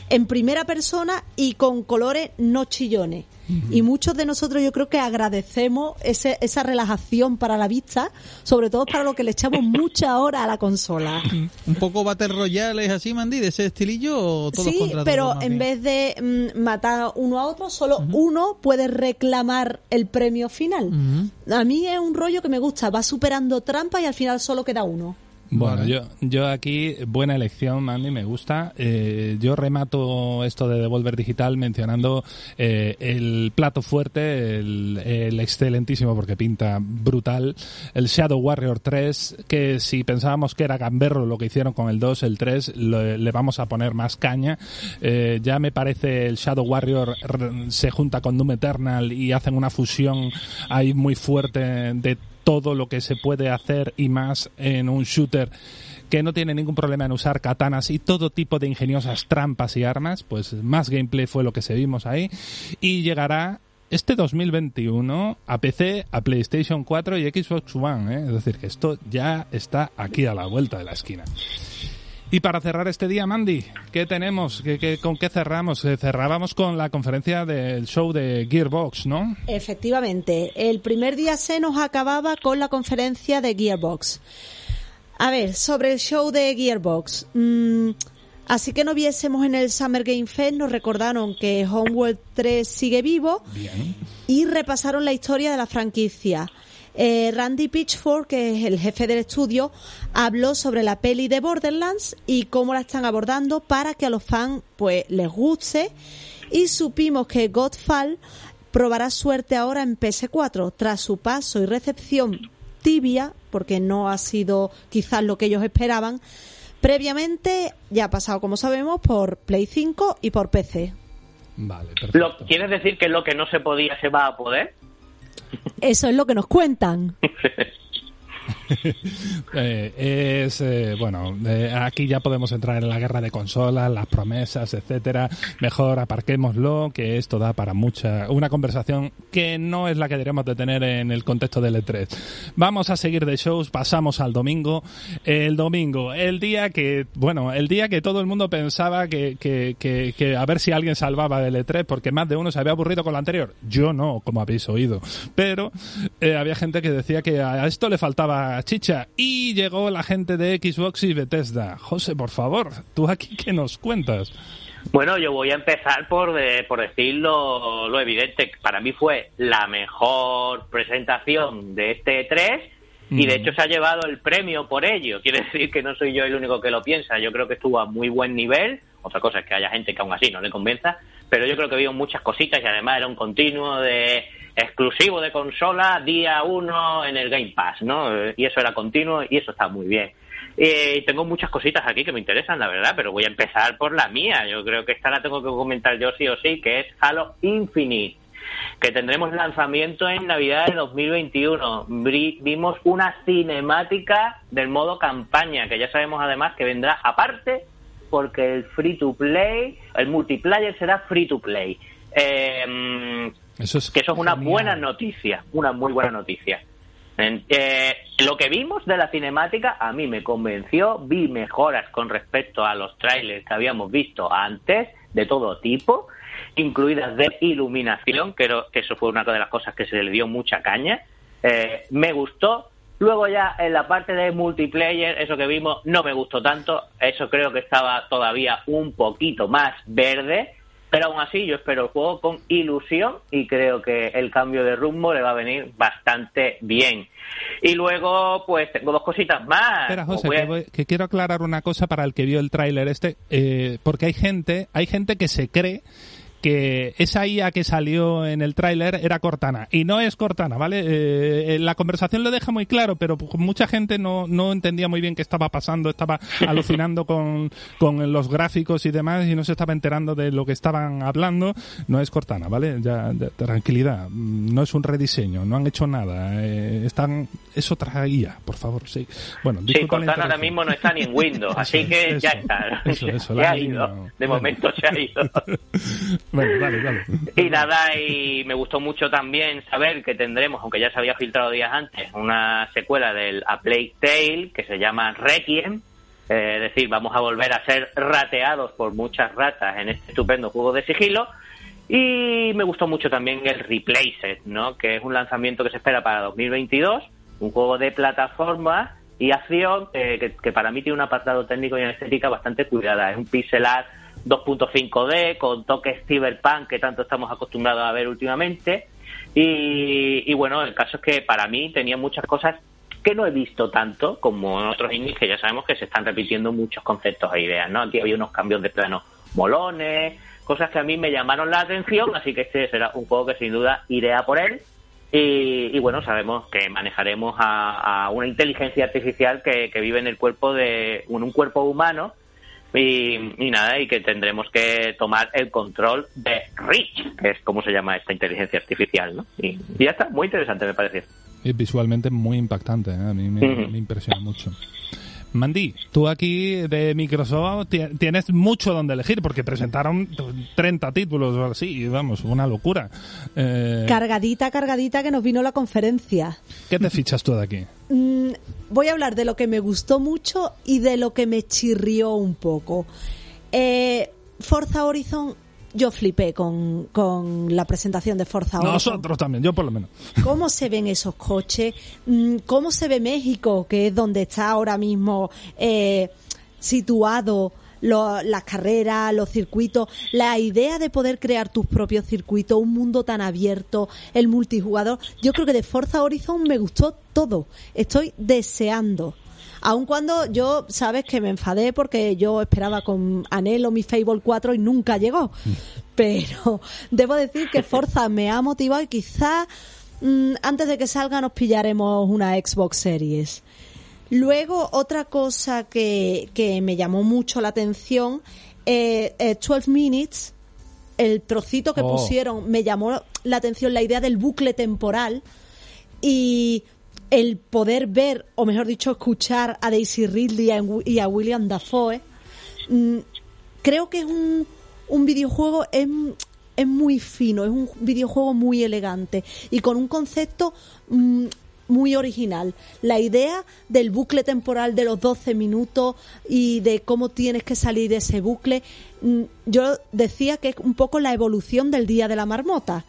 en primera persona y con colores no chillones. Y muchos de nosotros yo creo que agradecemos ese, esa relajación para la vista, sobre todo para lo que le echamos mucha hora a la consola. Un poco Battle Royale es así, Mandy, de ese estilillo o todos Sí, contra pero todos, en bien? vez de mm, matar uno a otro, solo uno puede reclamar el premio final. A mí es un rollo que me gusta, va superando trampas y al final solo queda uno. Bueno, yo, yo aquí, buena elección, Mandy, me gusta. Eh, yo remato esto de Devolver Digital mencionando eh, el plato fuerte, el, el excelentísimo, porque pinta brutal, el Shadow Warrior 3, que si pensábamos que era gamberro lo que hicieron con el 2, el 3, lo- le vamos a poner más caña. Eh, ya me parece el Shadow Warrior se junta con Doom Eternal y hacen una fusión ahí muy fuerte de todo lo que se puede hacer y más en un shooter que no tiene ningún problema en usar katanas y todo tipo de ingeniosas trampas y armas, pues más gameplay fue lo que se vimos ahí y llegará este 2021 a PC, a PlayStation 4 y Xbox One, ¿eh? es decir, que esto ya está aquí a la vuelta de la esquina. Y para cerrar este día, Mandy, ¿qué tenemos? ¿Qué, qué- con qué cerramos? Eh, cerrábamos con la conferencia del show de Gearbox, ¿no? Efectivamente, el primer día se nos acababa con la conferencia de Gearbox. A ver, sobre el show de Gearbox. mm, así que no viésemos en el Summer Game Fest, nos recordaron que Homeworld 3 sigue vivo Bien. y repasaron la historia de la franquicia. Eh, Randy Pitchford, que es el jefe del estudio, habló sobre la peli de Borderlands y cómo la están abordando para que a los fans pues les guste y supimos que Godfall probará suerte ahora en PS4 tras su paso y recepción tibia, porque no ha sido quizás lo que ellos esperaban. Previamente ya ha pasado, como sabemos, por Play 5 y por PC. Vale, Lo, perfecto. ¿Quieres decir que lo que no se podía se va a poder? Eso es lo que nos cuentan. Eh, es eh, bueno eh, aquí ya podemos entrar en la guerra de consolas las promesas etcétera. Mejor aparquémoslo que esto da para mucha una conversación que no es la que deberíamos de tener en el contexto del E3 vamos a seguir de shows pasamos al domingo. El domingo el día que bueno el día que todo el mundo pensaba que, que, que, que a ver si alguien salvaba del E3 porque más de uno se había aburrido con la anterior. Yo no como habéis oído. Pero había gente que decía que a esto le faltaba chicha y llegó la gente de Xbox y Bethesda. José, por favor, tú aquí qué nos cuentas. Bueno, yo voy a empezar por, eh, por decir lo, lo evidente. Para mí fue la mejor presentación de este E3 y de hecho se ha llevado el premio por ello. Quiere decir que no soy yo el único que lo piensa. Yo creo que estuvo a muy buen nivel. Otra cosa es que haya gente que aún así no le convenza. Pero yo creo que vio muchas cositas y además era un continuo de exclusivo de consola día uno en el Game Pass, ¿no? Eh, Y eso era continuo y eso está muy bien. Y tengo muchas cositas aquí que me interesan, la verdad, pero voy a empezar por la mía. Yo creo que esta la tengo que comentar yo sí o sí, que es Halo Infinite que tendremos lanzamiento en Navidad de 2021. Vimos una cinemática del modo campaña, que ya sabemos además que vendrá aparte, porque el free to play, el multiplayer será free to play. Eh, eso es que eso es una buena noticia, una muy buena noticia. Eh, lo que vimos de la cinemática a mí me convenció, vi mejoras con respecto a los trailers que habíamos visto antes, de todo tipo, incluidas de iluminación, que eso fue una de las cosas que se le dio mucha caña. Eh, me gustó. Luego ya en la parte de multiplayer, eso que vimos no me gustó tanto. Eso creo que estaba todavía un poquito más verde. Pero aún así yo espero el juego con ilusión y creo que el cambio de rumbo le va a venir bastante bien. Y luego, pues tengo dos cositas más. Espera, José, que, quiero aclarar una cosa para el que vio el tráiler este, eh, porque hay gente, hay gente que se cree que esa IA que salió en el tráiler era Cortana y no es Cortana, ¿vale? Eh, eh, la conversación lo deja muy claro, pero mucha gente no, no entendía muy bien qué estaba pasando, estaba alucinando con, con los gráficos y demás y no se estaba enterando de lo que estaban hablando. No es Cortana, ¿vale? Ya, tranquilidad, no es un rediseño, no han hecho nada, eh, están es otra IA, por favor, sí. Bueno, sí, Cortana ahora mismo no está ni en Windows, así que ya está. Eso, eso, ya ha ido. De momento se ha ido. Y nada, y me gustó mucho también saber que tendremos, aunque ya se había filtrado días antes, una secuela del A Plague Tale que se llama Requiem. Eh, es decir, vamos a volver a ser rateados por muchas ratas en este estupendo juego de sigilo. Y me gustó mucho también el Replaced, ¿no? que es un lanzamiento que se espera para 2022, un juego de plataforma y acción que, que, para mí tiene un apartado técnico y una estética bastante cuidada. Es un pixel art 2.5D con toques cyberpunk que tanto estamos acostumbrados a ver últimamente. Y, bueno, el caso es que para mí tenía muchas cosas que no he visto tanto como en otros indies que ya sabemos que se están repitiendo muchos conceptos e ideas, ¿no? Aquí había unos cambios de plano molones, cosas que a mí me llamaron la atención, así que este será un juego que sin duda iré a por él. Y, bueno, sabemos que manejaremos a, una inteligencia artificial que, que, vive en el cuerpo de en un cuerpo humano y, nada, y que tendremos que tomar el control de Rich, que es como se llama esta inteligencia artificial, ¿no? Y, ya está, muy interesante me parece. Y visualmente muy impactante, ¿eh? a mí me, impresiona mucho. Mandy, tú aquí de Microsoft tienes mucho donde elegir porque presentaron 30 títulos o así, vamos, una locura. Eh, cargadita, cargadita que nos vino la conferencia. ¿Qué te fichas tú de aquí? Mm, voy a hablar de lo que me gustó mucho y de lo que me chirrió un poco. Eh, Forza Horizon yo flipé con, la presentación de Forza Horizon. Nosotros también, yo por lo menos. ¿Cómo se ven esos coches? Mm, ¿Cómo se ve México, que es donde está ahora mismo eh, situado? Las carreras, los circuitos, la idea de poder crear tus propios circuitos, un mundo tan abierto, el multijugador. Yo creo que de Forza Horizon me gustó todo. Estoy deseando Aun cuando yo, sabes que me enfadé porque yo esperaba con anhelo mi Fable 4 y nunca llegó. Pero debo decir que Forza me ha motivado y quizás mm, antes de que salga nos pillaremos una Xbox Series. Luego, otra cosa que, que me llamó mucho la atención, eh, 12 eh, Minutes, el trocito que oh. pusieron, me llamó la atención la idea del bucle temporal y el poder ver, o mejor dicho, escuchar a Daisy Ridley y a William Dafoe, mm, creo que es un, un videojuego, es, es, muy fino, es un videojuego muy elegante y con un concepto mm, muy original. La idea del bucle temporal de los 12 minutos y de cómo tienes que salir de ese bucle, mm, yo decía que es un poco la evolución del Día de la Marmota.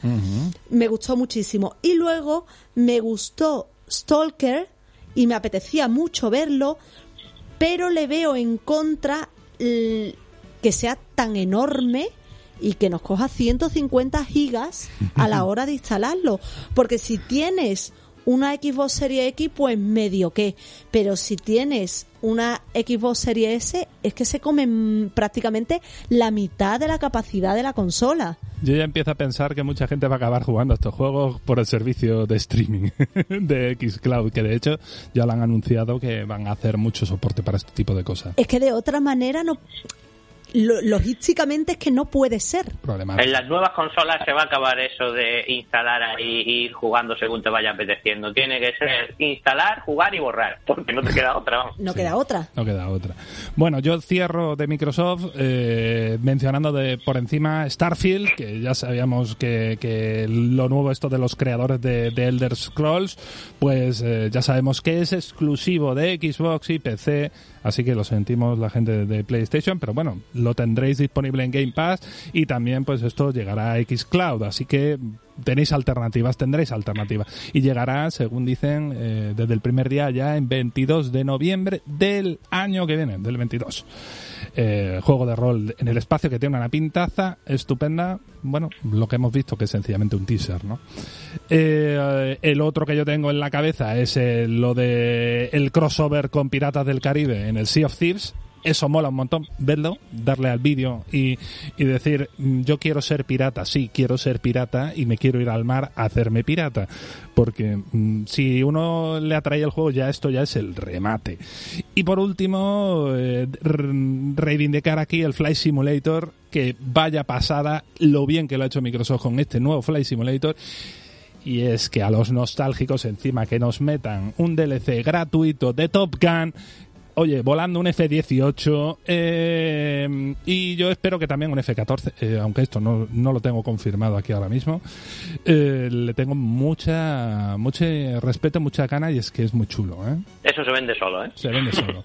Me gustó muchísimo. Y luego me gustó Stalker y me apetecía mucho verlo, pero le veo en contra que sea tan enorme y que nos coja 150 gigas a la hora de instalarlo. Porque si tienes Una Xbox Series X, pues medio que. Pero si tienes una Xbox Series S, es que se comen prácticamente la mitad de la capacidad de la consola. Yo ya empiezo a pensar que mucha gente va a acabar jugando estos juegos por el servicio de streaming de Xcloud, que de hecho ya lo han anunciado que van a hacer mucho soporte para este tipo de cosas. Es que de otra manera no lo, logísticamente es que no puede ser. En las nuevas consolas se va a acabar eso de instalar ahí y ir jugando según te vaya apeteciendo. Tiene que ser instalar, jugar y borrar, porque no te queda otra. No queda otra. No queda otra. Bueno, yo cierro de Microsoft eh, mencionando de por encima Starfield, que ya sabíamos que, que lo nuevo esto de los creadores de, Elder Scrolls, pues eh, ya sabemos que es exclusivo de Xbox y PC Así que lo sentimos la gente de PlayStation, pero bueno, lo tendréis disponible en Game Pass y también pues esto llegará a Xcloud, así que tenéis alternativas, tendréis alternativas. Y llegará, según dicen, eh, desde el primer día ya en 22 de noviembre del año que viene, del 22. Eh, juego de rol en el espacio que tiene una pintaza estupenda. Bueno, lo que hemos visto que es sencillamente un teaser, ¿no? Eh, el otro que yo tengo en la cabeza es lo de el crossover con Piratas del Caribe en el Sea of Thieves eso mola un montón, verlo, darle al vídeo y, y decir, mm, yo quiero ser pirata, sí, quiero ser pirata y me quiero ir al mar a hacerme pirata. Porque mm, si uno le atrae el juego, ya esto ya es el remate. Y por último, eh, reivindicar aquí el Flight Simulator, que vaya pasada lo bien que lo ha hecho Microsoft con este nuevo Flight Simulator y es que a los nostálgicos encima que nos metan un DLC gratuito de Top Gun oye, volando un F-18 eh, y yo espero que también un F-14, eh, aunque esto no, no, lo tengo confirmado aquí ahora mismo, eh, le tengo mucha mucho respeto, mucha gana y es que es muy chulo. ¿eh? Eso se vende solo, ¿eh? Se vende solo.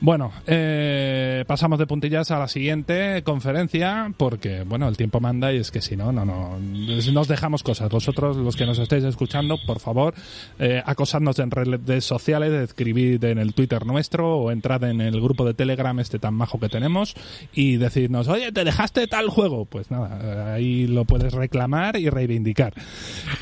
bueno, eh, pasamos de puntillas a la siguiente conferencia porque, bueno, el tiempo manda y es que si no, no, no, nos dejamos cosas. Vosotros, los que nos estéis escuchando, por favor, acosadnos en redes sociales, escribid en el Twitter nuestro entrad en el grupo de Telegram este tan majo que tenemos y decirnos, oye, ¿te dejaste tal juego? Pues nada, ahí lo puedes reclamar y reivindicar.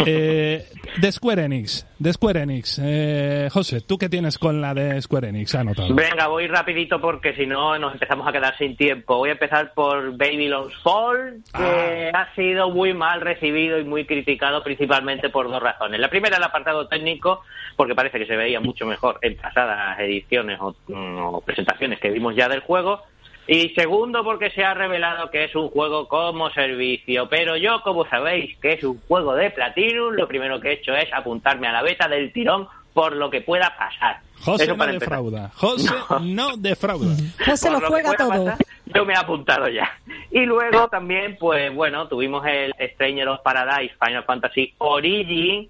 Eh, de Square Enix, de Square Enix. Eh, José, ¿tú qué tienes con la de Square Enix anotado? Venga, voy rapidito porque si no nos empezamos a quedar sin tiempo. Voy a empezar por Babylon's Fall, que ah. ha sido muy mal recibido y muy criticado principalmente por dos razones. La primera, el apartado técnico, porque parece que se veía mucho mejor en pasadas ediciones o o presentaciones que vimos ya del juego. Y segundo, porque se ha revelado que es un juego como servicio. Pero yo, como sabéis que es un juego de Platinum, lo primero que he hecho es apuntarme a la beta del tirón por lo que pueda pasar. José no defrauda. José no, defrauda. José lo, juega todo. yo me he apuntado ya. Y luego también, pues bueno, tuvimos el Stranger of Paradise Final Fantasy Origin,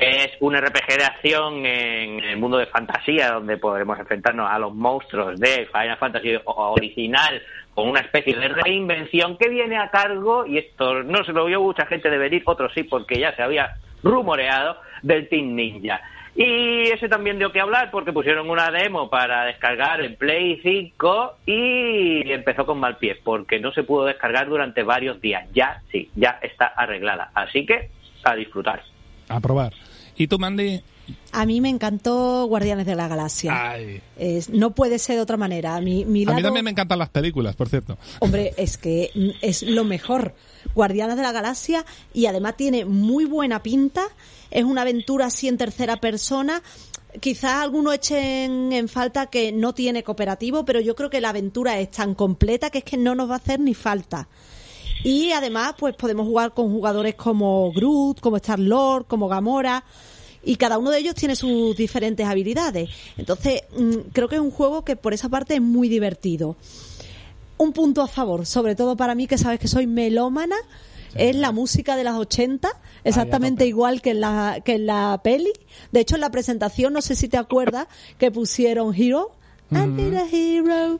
es un RPG de acción en el mundo de fantasía donde podremos enfrentarnos a los monstruos de Final Fantasy original con una especie de reinvención que viene a cargo, y esto no se lo vio mucha gente de venir, otros sí, porque ya se había rumoreado, del Team Ninja. Y ese también dio que hablar porque pusieron una demo para descargar en Play 5 y empezó con mal pie porque no se pudo descargar durante varios días. Ya sí, ya está arreglada. Así que a disfrutar. A probar. ¿Y tú, Mandy? A mí me encantó Guardianes de la Galaxia. no puede ser de otra manera. A mí, a mí también me encantan las películas, por cierto. Hombre, es que es lo mejor. Guardianes de la Galaxia y además tiene muy buena pinta. Es una aventura así en tercera persona. Quizás algunos echen en falta que no tiene cooperativo, pero yo creo que la aventura es tan completa que es que no nos va a hacer ni falta. Y además, pues podemos jugar con jugadores como Groot, como Star Lord, como Gamora y cada uno de ellos tiene sus diferentes habilidades. Entonces, mm, creo que es un juego que por esa parte es muy divertido. Un punto a favor, sobre todo para mí, que sabes que soy melómana, es la música de las 80, exactamente igual que en, la, que en la peli. De hecho, en la presentación, no sé si te acuerdas, que pusieron Hero,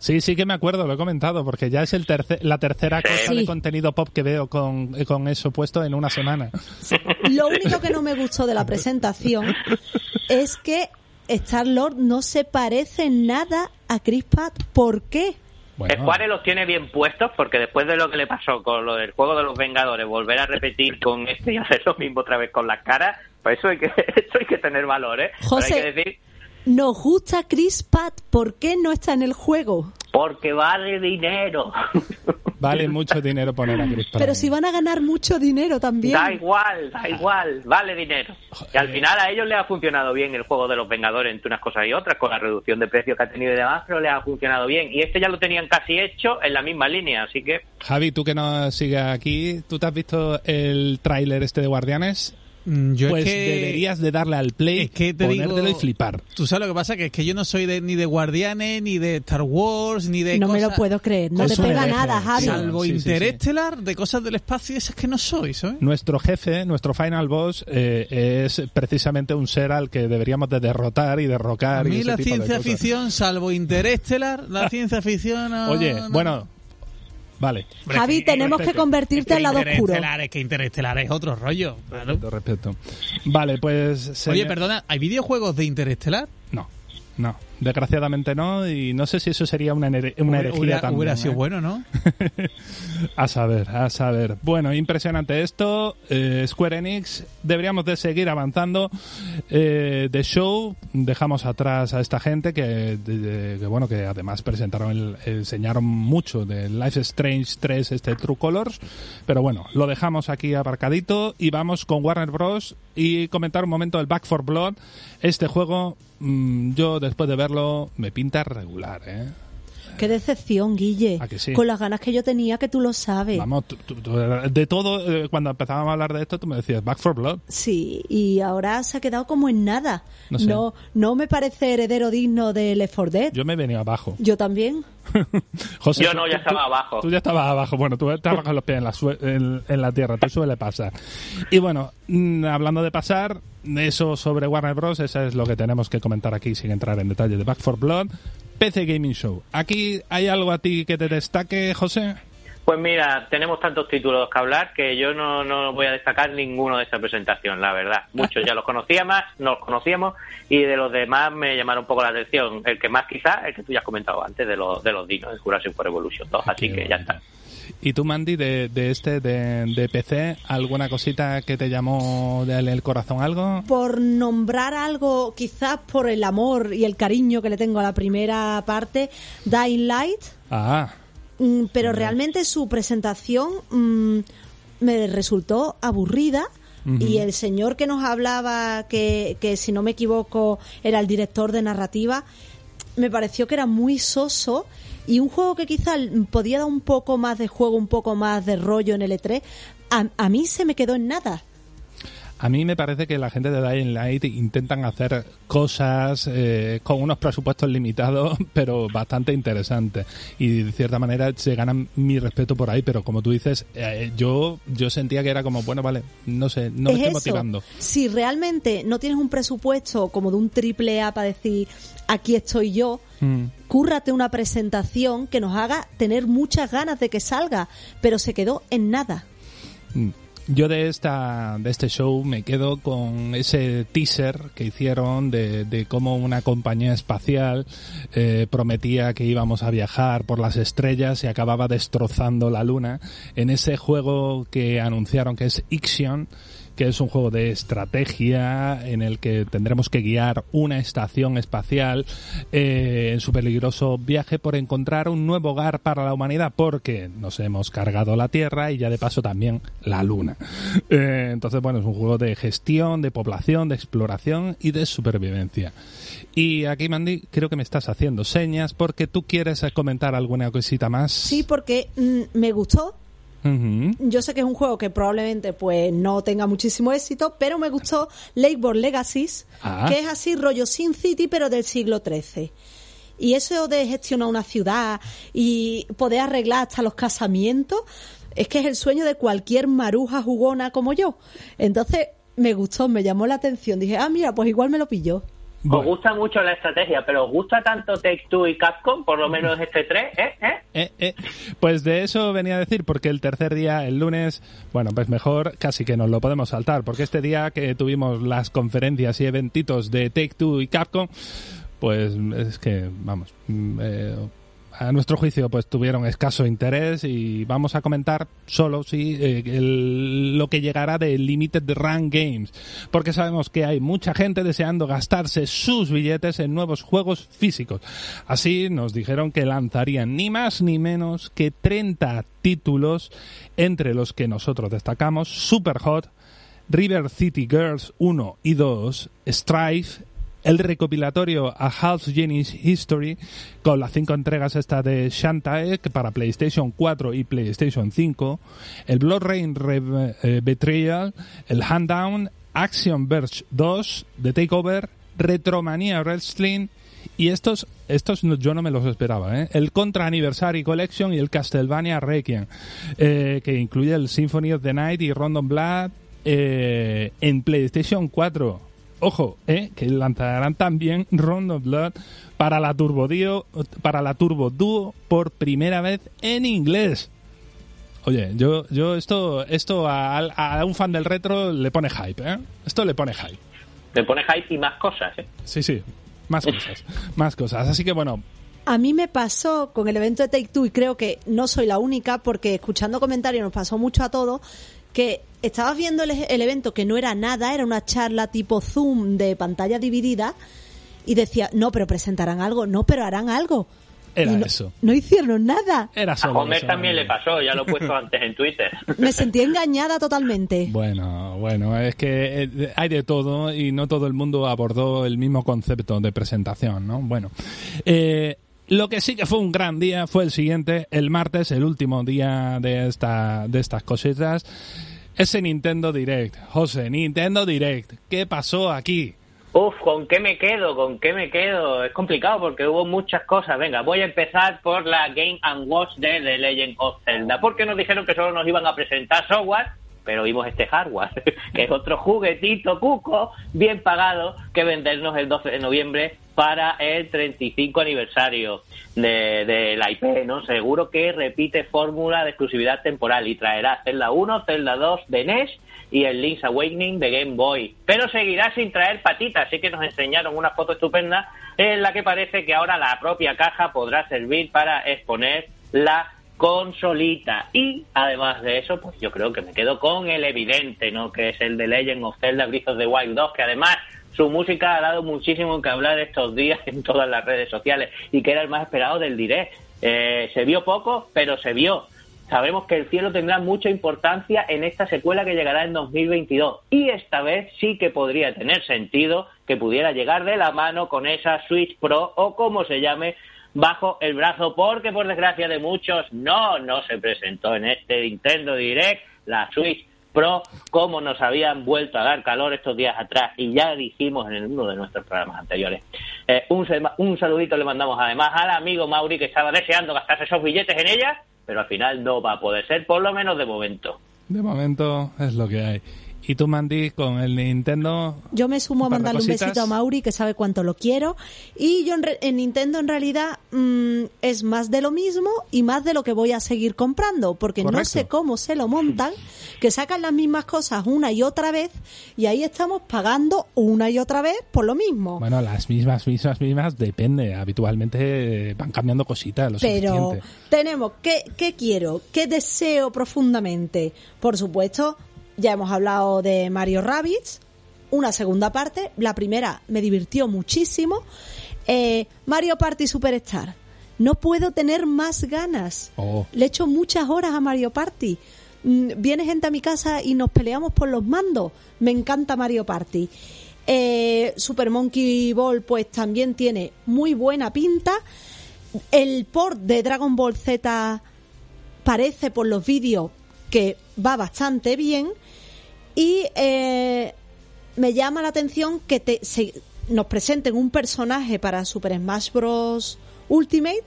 Sí, sí que me acuerdo, lo he comentado, porque ya es el la tercera cosa de contenido pop que veo con, eso puesto en una semana. Lo único que no me gustó de la presentación es que Star Lord no se parece nada a Chris Pratt. ¿Por qué? Bueno. Square los tiene bien puestos porque después de lo que le pasó con lo del juego de los Vengadores, volver a repetir con este y hacer lo mismo otra vez con las caras, pues eso hay que, eso hay que tener valor, ¿eh? Pero José. hay que decir, Nos gusta Chris Pratt, ¿por qué no está en el juego? porque vale dinero. Vale mucho dinero poner a Chris Pratt. Pero si van a ganar mucho dinero también. Da igual, da igual, vale dinero. Y al final a ellos les ha funcionado bien el juego de los Vengadores entre unas cosas y otras, con la reducción de precio que ha tenido y demás, pero les ha funcionado bien. Y este ya lo tenían casi hecho en la misma línea, así que Javi, tú que nos sigues aquí, ¿tú te has visto el tráiler este de Guardianes? Mm, Yo pues es que deberías de darle al play, es que te ponértelo digo- y flipar. Tú sabes lo que pasa, que es que yo no soy de, ni de Guardianes, ni de Star Wars, ni de No me lo puedo creer, no te pega nada, Javi. Salvo Sí, sí, sí. Interestelar, de cosas del espacio, esas que no soy, ¿sabes? Nuestro jefe, nuestro final boss, eh, es precisamente un ser al que deberíamos de derrotar y derrocar. A y mí ese la tipo de ciencia cosas. ficción, salvo Interestelar, la ciencia ficción... no- Oye, no. bueno, vale. Hombre, Javi, tenemos que convertirte al lado oscuro. Que Interestelar es otro rollo. claro. Respeto, respeto. Vale, pues... Oye, señor- perdona, ¿hay videojuegos de Interestelar? No, no. Desgraciadamente no, y no sé si eso sería una, una herejía hubiera, también. hubiera sido ¿eh? bueno, ¿no? A saber, a saber. Bueno, impresionante esto. Eh, Square Enix, deberíamos de seguir avanzando. Eh, The Show, dejamos atrás a esta gente que, de- de- que, bueno, que además presentaron, el- enseñaron mucho de Life is Strange 3, este True Colors. Pero bueno, lo dejamos aquí aparcadito y vamos con Warner Bros. y comentar un momento el Back for Blood. Este juego, mm, yo después de verlo, me pinta regular, ¿eh? Qué decepción, Guille. ¿A que sí? Con las ganas que yo tenía, que tú lo sabes. Vamos, tú- tú- tú- de todo, eh, cuando empezábamos a hablar de esto, tú me decías Back for Blood. Sí, y ahora se ha quedado como en nada. No sé. no, no me parece heredero digno de Left 4 Dead. Yo me he venido abajo. Yo también. José, yo no, ya tú- estaba abajo. Tú ya estabas abajo. Bueno, tú estabas con los pies en la, en la tierra. Tú suele pasar. Y bueno, mm, hablando de pasar, eso sobre Warner Bros. Eso es lo que tenemos que comentar aquí sin entrar en detalle de Back for Blood. PC Gaming Show. ¿Aquí hay algo a ti que te destaque, José? Pues mira, tenemos tantos títulos que hablar que yo no, no voy a destacar ninguno de esta presentación, la verdad. Muchos ya los conocía más, no los conocíamos y de los demás me llamaron un poco la atención. El que más quizás, el que tú ya has comentado antes, de los, de los dinos, el Jurassic World Evolution 2, así Qué que ya está. ¿Y tú, Mandy, de, de este, de, de PC, alguna cosita que te llamó del el corazón algo? Por nombrar algo, quizás por el amor y el cariño que le tengo a la primera parte, Dying Light, Ah, pero realmente su presentación mm, me resultó aburrida. Y el señor que nos hablaba, que, que si no me equivoco era el director de narrativa, me pareció que era muy soso y un juego que quizás podía dar un poco más de juego, un poco más de rollo en el E3, a, a mí se me quedó en nada. A mí me parece que la gente de Dying Light intentan hacer cosas eh, con unos presupuestos limitados, pero bastante interesantes. Y de cierta manera se ganan mi respeto por ahí, pero como tú dices, eh, yo yo sentía que era como, bueno, vale, no sé, no me es estoy eso. motivando. Si realmente no tienes un presupuesto como de un triple A para decir aquí estoy yo, Mm. cúrrate una presentación que nos haga tener muchas ganas de que salga, pero se quedó en nada. Mm. Yo de esta de este show me quedo con ese teaser que hicieron de, de cómo una compañía espacial eh, prometía que íbamos a viajar por las estrellas y acababa destrozando la luna. En ese juego que anunciaron que es Ixion que es un juego de estrategia en el que tendremos que guiar una estación espacial eh, en su peligroso viaje por encontrar un nuevo hogar para la humanidad porque nos hemos cargado la Tierra y ya de paso también la Luna. Eh, entonces, bueno, es un juego de gestión, de población, de exploración y de supervivencia. Y aquí, Mandy, creo que me estás haciendo señas porque tú quieres comentar alguna cosita más. Sí, porque mm, me gustó. Yo sé que es un juego que probablemente pues no tenga muchísimo éxito, pero me gustó Lakeboard Legacies, Ah. que es así rollo Sin City, pero del siglo XIII. Y eso de gestionar una ciudad y poder arreglar hasta los casamientos, es que es el sueño de cualquier maruja jugona como yo. Entonces me gustó, me llamó la atención. Dije, ah, mira, pues igual me lo pilló. Os gusta mucho la estrategia, pero ¿os gusta tanto Take-Two y Capcom? Por lo menos este 3, ¿eh? ¿eh? Eh, eh. Pues de eso venía a decir, porque el tercer día, el lunes, bueno, pues mejor casi que nos lo podemos saltar, porque este día que tuvimos las conferencias y eventitos de Take Two y Capcom, pues es que, vamos, mm, eh, a nuestro juicio, pues tuvieron escaso interés y vamos a comentar solo, sí, eh, lo que llegará de Limited Run Games, porque sabemos que hay mucha gente deseando gastarse sus billetes en nuevos juegos físicos. Así nos dijeron que lanzarían ni más ni menos que 30 títulos, entre los que nosotros destacamos Super Hot, River City Girls 1 y 2, Strife, el recopilatorio A Half Genius History, con las cinco entregas esta de Shantae para PlayStation 4 y PlayStation 5, el Blood Rain eh, Betrayal, el Handdown, Action Verge 2, The Takeover, Retromania Wrestling, y estos, estos yo no me los esperaba, ¿eh? El Contra Anniversary Collection y el Castlevania Requiem, eh, que incluye el Symphony of the Night y Random Blood eh, en PlayStation 4. Ojo, eh, que lanzarán también Random Blood para la Turbo Dio, para la Turbo Duo por primera vez en inglés. Oye, yo, yo esto, esto a, a un fan del retro le pone hype, ¿eh? Esto le pone hype. Le pone hype y más cosas, ¿eh? Sí, sí, más cosas, más cosas. Así que bueno, A mí me pasó con el evento de Take Two y creo que no soy la única porque escuchando comentarios nos pasó mucho a todos que estabas viendo el, el evento que no era nada, era una charla tipo Zoom de pantalla dividida y decía, no, pero presentarán algo, no, pero harán algo. Era no, eso. No hicieron nada. Era A solo Homer eso. también le pasó, ya lo he puesto antes en Twitter. Me sentí engañada totalmente. Bueno, bueno, es que eh, hay de todo y no todo el mundo abordó el mismo concepto de presentación, ¿no? Bueno, eh, lo que sí que fue un gran día fue el siguiente, el martes, el último día de esta de estas cositas, ese Nintendo Direct. José, Nintendo Direct, ¿qué pasó aquí? Uf, ¿con qué me quedo? ¿Con qué me quedo? Es complicado porque hubo muchas cosas. Venga, voy a empezar por la Game and Watch de The Legend of Zelda. Porque nos dijeron que solo nos iban a presentar software, pero vimos este hardware, que es otro juguetito cuco, bien pagado, que vendernos el 12 de noviembre para el 35 aniversario de, la IP, ¿no? Seguro que repite fórmula de exclusividad temporal y traerá Zelda 1, Zelda 2 de NES y el Link's Awakening de Game Boy. Pero seguirá sin traer patitas, así que nos enseñaron una foto estupenda en la que parece que ahora la propia caja podrá servir para exponer la consolita. Y además de eso, pues yo creo que me quedo con el evidente, ¿no? Que es el de Legend of Zelda Breath of the Wild 2, que además su música ha dado muchísimo que hablar estos días en todas las redes sociales y que era el más esperado del direct. Eh, se vio poco, pero se vio. Sabemos que el cielo tendrá mucha importancia en esta secuela que llegará en 2022 y esta vez sí que podría tener sentido que pudiera llegar de la mano con esa Switch Pro o como se llame bajo el brazo porque por desgracia de muchos no, no se presentó en este Nintendo Direct la Switch Pro como nos habían vuelto a dar calor estos días atrás y ya dijimos en uno de nuestros programas anteriores. Eh, un, un saludito le mandamos además al amigo Mauri que estaba deseando gastarse esos billetes en ella, pero al final no va a poder ser, por lo menos de momento. De momento es lo que hay. ¿Y tú, Mandy, con el Nintendo? Yo me sumo a mandarle un besito a Mauri, que sabe cuánto lo quiero. Y yo en, re- en Nintendo, en realidad, mm, es más de lo mismo y más de lo que voy a seguir comprando, porque no sé cómo se lo montan, que sacan las mismas cosas una y otra vez, y ahí estamos pagando una y otra vez por lo mismo. Bueno, las mismas, mismas, mismas, depende. Habitualmente van cambiando cositas, lo Pero tenemos, ¿qué, ¿qué quiero? ¿Qué deseo profundamente? Por supuesto, ya hemos hablado de Mario Rabbids, una segunda parte. La primera me divirtió muchísimo. Eh, Mario Party Superstar. No puedo tener más ganas. Oh. Le echo muchas horas a Mario Party. Mm, Viene gente a mi casa y nos peleamos por los mandos. Me encanta Mario Party. Eh, Super Monkey Ball pues también tiene muy buena pinta. El port de Dragon Ball Z parece por los vídeos que va bastante bien y eh, me llama la atención que te, se- nos presenten un personaje para Super Smash Bros. Ultimate,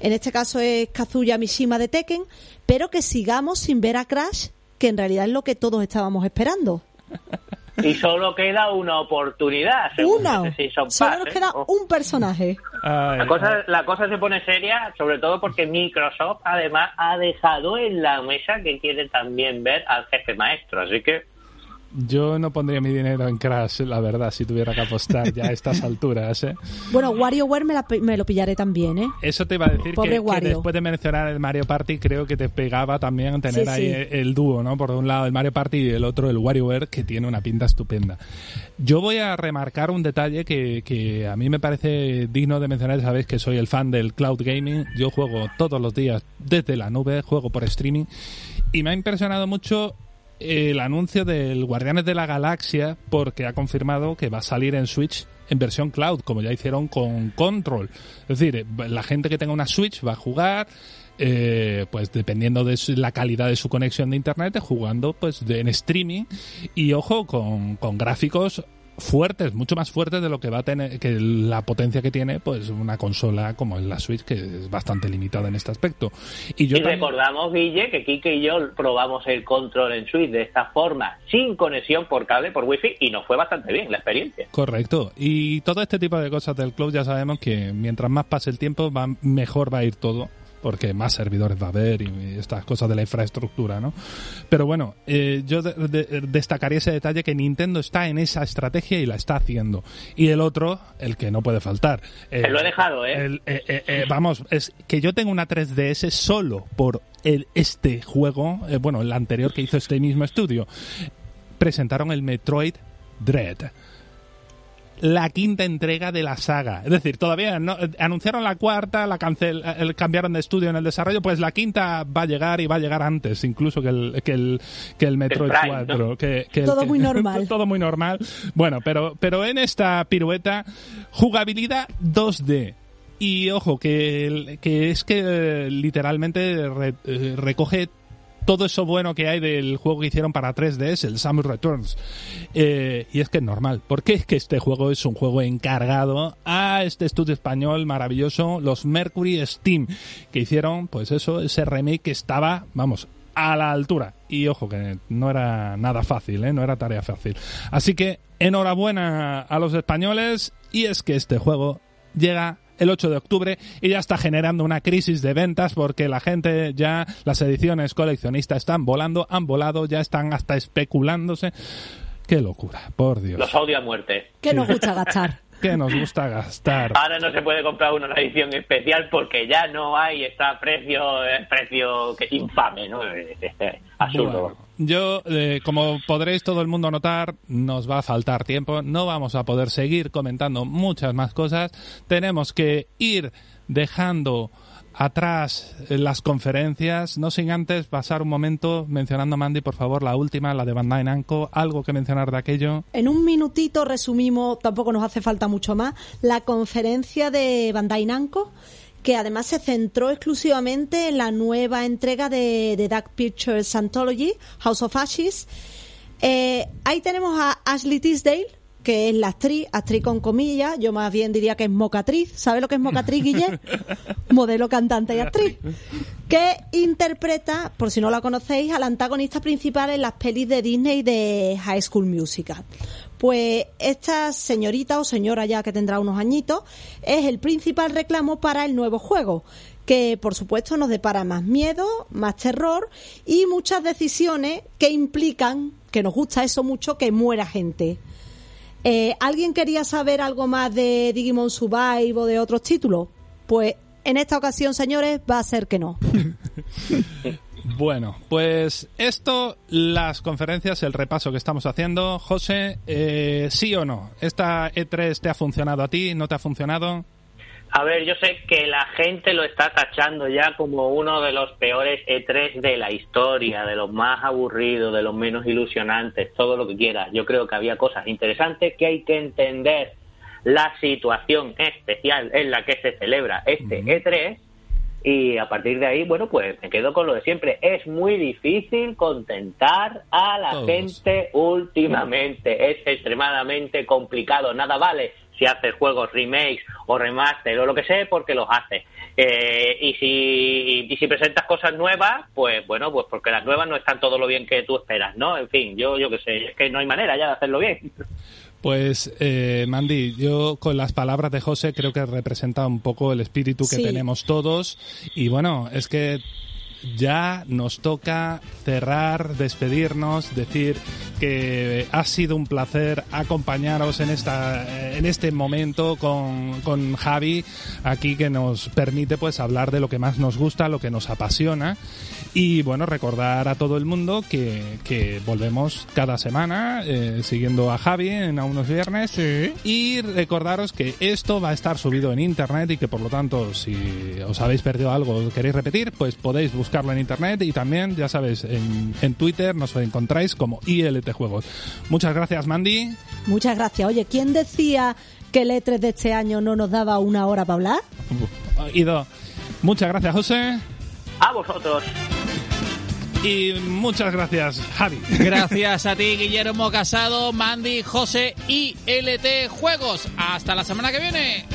en este caso es Kazuya Mishima de Tekken, pero que sigamos sin ver a Crash, que en realidad es lo que todos estábamos esperando. Y solo queda una oportunidad. según Una, solo Pass, nos queda un personaje. Ay, La cosa, la cosa se pone seria, sobre todo porque Microsoft además ha dejado en la mesa que quiere también ver al jefe maestro. Así que Yo no pondría mi dinero en Crash, la verdad, si tuviera que apostar ya a estas alturas. ¿eh? Bueno, WarioWare me, la, me, lo pillaré también, ¿eh? Eso te iba a decir que, que, después de mencionar el Mario Party, creo que te pegaba también tener ahí el dúo, ¿no? Por un lado el Mario Party y el otro el WarioWare, que tiene una pinta estupenda. Yo voy a remarcar un detalle que, que a mí me parece digno de mencionar. Sabéis que soy el fan del cloud gaming. Yo juego todos los días desde la nube, juego por streaming. Y me ha impresionado mucho el anuncio del Guardianes de la Galaxia porque ha confirmado que va a salir en Switch en versión cloud, como ya hicieron con Control. Es decir, la gente que tenga una Switch va a jugar, eh, pues dependiendo de la calidad de su conexión de internet, jugando pues en streaming y ojo con, con gráficos fuertes, mucho más fuertes de lo que va a tener, que la potencia que tiene, pues una consola como la Switch, que es bastante limitada en este aspecto. Y, yo recordamos, Guille, que Kike y yo probamos el control en Switch de esta forma, sin conexión por cable, por wifi, y nos fue bastante bien la experiencia. Correcto. Y todo este tipo de cosas del cloud ya sabemos que mientras más pase el tiempo, va, mejor va a ir todo porque más servidores va a haber y estas cosas de la infraestructura, ¿no? Pero bueno, eh, yo destacaría ese detalle que Nintendo está en esa estrategia y la está haciendo. Y el otro, el que no puede faltar. Eh, lo he dejado, ¿eh? ¿eh? Vamos, es que yo tengo una 3DS solo por el, este juego, bueno, el anterior que hizo este mismo estudio. Presentaron el Metroid Dread la quinta entrega de la saga. Es decir, todavía no anunciaron la cuarta, la cancel, el, cambiaron de estudio en el desarrollo, pues la quinta va a llegar y va a llegar antes, incluso que el que el, que el Metroid 4. Que, todo muy normal. todo muy normal. Bueno, pero, pero en esta pirueta, jugabilidad 2D. Y ojo, que, que es que literalmente eh, recoge todo eso bueno que hay del juego que hicieron para 3DS, el Samus Returns. Eh, y es que es normal, porque es que este juego es un juego encargado a este estudio español maravilloso, los Mercury Steam, que hicieron, pues eso, ese remake que estaba, vamos, a la altura. Y ojo, que no era nada fácil, ¿eh? no era tarea fácil. Así que enhorabuena a los españoles y es que este juego llega el 8 de octubre y ya está generando una crisis de ventas porque la gente ya, las ediciones coleccionistas están volando, han volado, ya están hasta especulándose. Qué locura, por Dios. Los odio a muerte. ¿Qué nos gusta gastar? ¿Qué nos gusta gastar? Ahora no se puede comprar una edición especial porque ya no hay, está a precio, eh, precio que infame, ¿no? Absurdo. Yo, eh, como podréis todo el mundo notar, nos va a faltar tiempo, no vamos a poder seguir comentando muchas más cosas, tenemos que ir dejando atrás las conferencias, no sin antes pasar un momento mencionando, Mandy, por favor, la última, la de Bandai Namco, algo que mencionar de aquello. En un minutito resumimos, tampoco nos hace falta mucho más, la conferencia de Bandai Namco que además se centró exclusivamente en la nueva entrega de, de Dark Pictures Anthology, House of Ashes. Eh, ahí tenemos a Ashley Tisdale, que es la actriz, actriz con comillas, yo más bien diría que es mocatriz. ¿Sabe lo que es mocatriz, Guille? Modelo, cantante y actriz. Que interpreta, por si no la conocéis, al antagonista principal en las pelis de Disney de High School Musical. Pues esta señorita o señora ya que tendrá unos añitos es el principal reclamo para el nuevo juego que por supuesto nos depara más miedo, más terror y muchas decisiones que implican, que nos gusta eso mucho, que muera gente. Eh, ¿Alguien quería saber algo más de Digimon Survive o de otros títulos? Pues en esta ocasión, señores, va a ser que no. Bueno, pues esto, las conferencias, el repaso que estamos haciendo. José, eh, ¿sí o no? ¿Esta E3 te ha funcionado a ti? ¿No te ha funcionado? A ver, yo sé que la gente lo está tachando ya como uno de los peores E3 de la historia, de los más aburridos, de los menos ilusionantes, todo lo que quieras. Yo creo que había cosas interesantes que hay que entender la situación especial en la que se celebra este E3 y a partir de ahí, bueno, pues me quedo con lo de siempre. Es muy difícil contentar a la gente últimamente. Es extremadamente complicado. Nada vale si haces juegos remakes o remaster o lo que sea, porque los hace. Eh, y, si, y si presentas cosas nuevas, pues bueno, pues porque las nuevas no están todo lo bien que tú esperas, ¿no? En fin, yo, yo qué sé, es que no hay manera ya de hacerlo bien. Pues, eh, Mandy, yo con las palabras de José creo que representa un poco el espíritu que tenemos todos. Y bueno, es que ya nos toca cerrar, despedirnos, decir que ha sido un placer acompañaros en esta en este momento con, con Javi aquí que nos permite pues hablar de lo que más nos gusta, lo que nos apasiona. Y bueno, recordar a todo el mundo que, que volvemos cada semana eh, siguiendo a Javi en a unos viernes. Y recordaros que esto va a estar subido en internet y que por lo tanto si os habéis perdido algo o queréis repetir pues podéis buscarlo en internet y también ya sabéis en, en Twitter nos encontráis como ILT Juegos. Muchas gracias Mandy. Muchas gracias. Oye, ¿quién decía que el E3 de este año no nos daba una hora para hablar? Ido. Muchas gracias José. A vosotros. Y muchas gracias, Javi. Gracias a ti, Guillermo Casado, Mandy, José y LT Juegos. Hasta la semana que viene.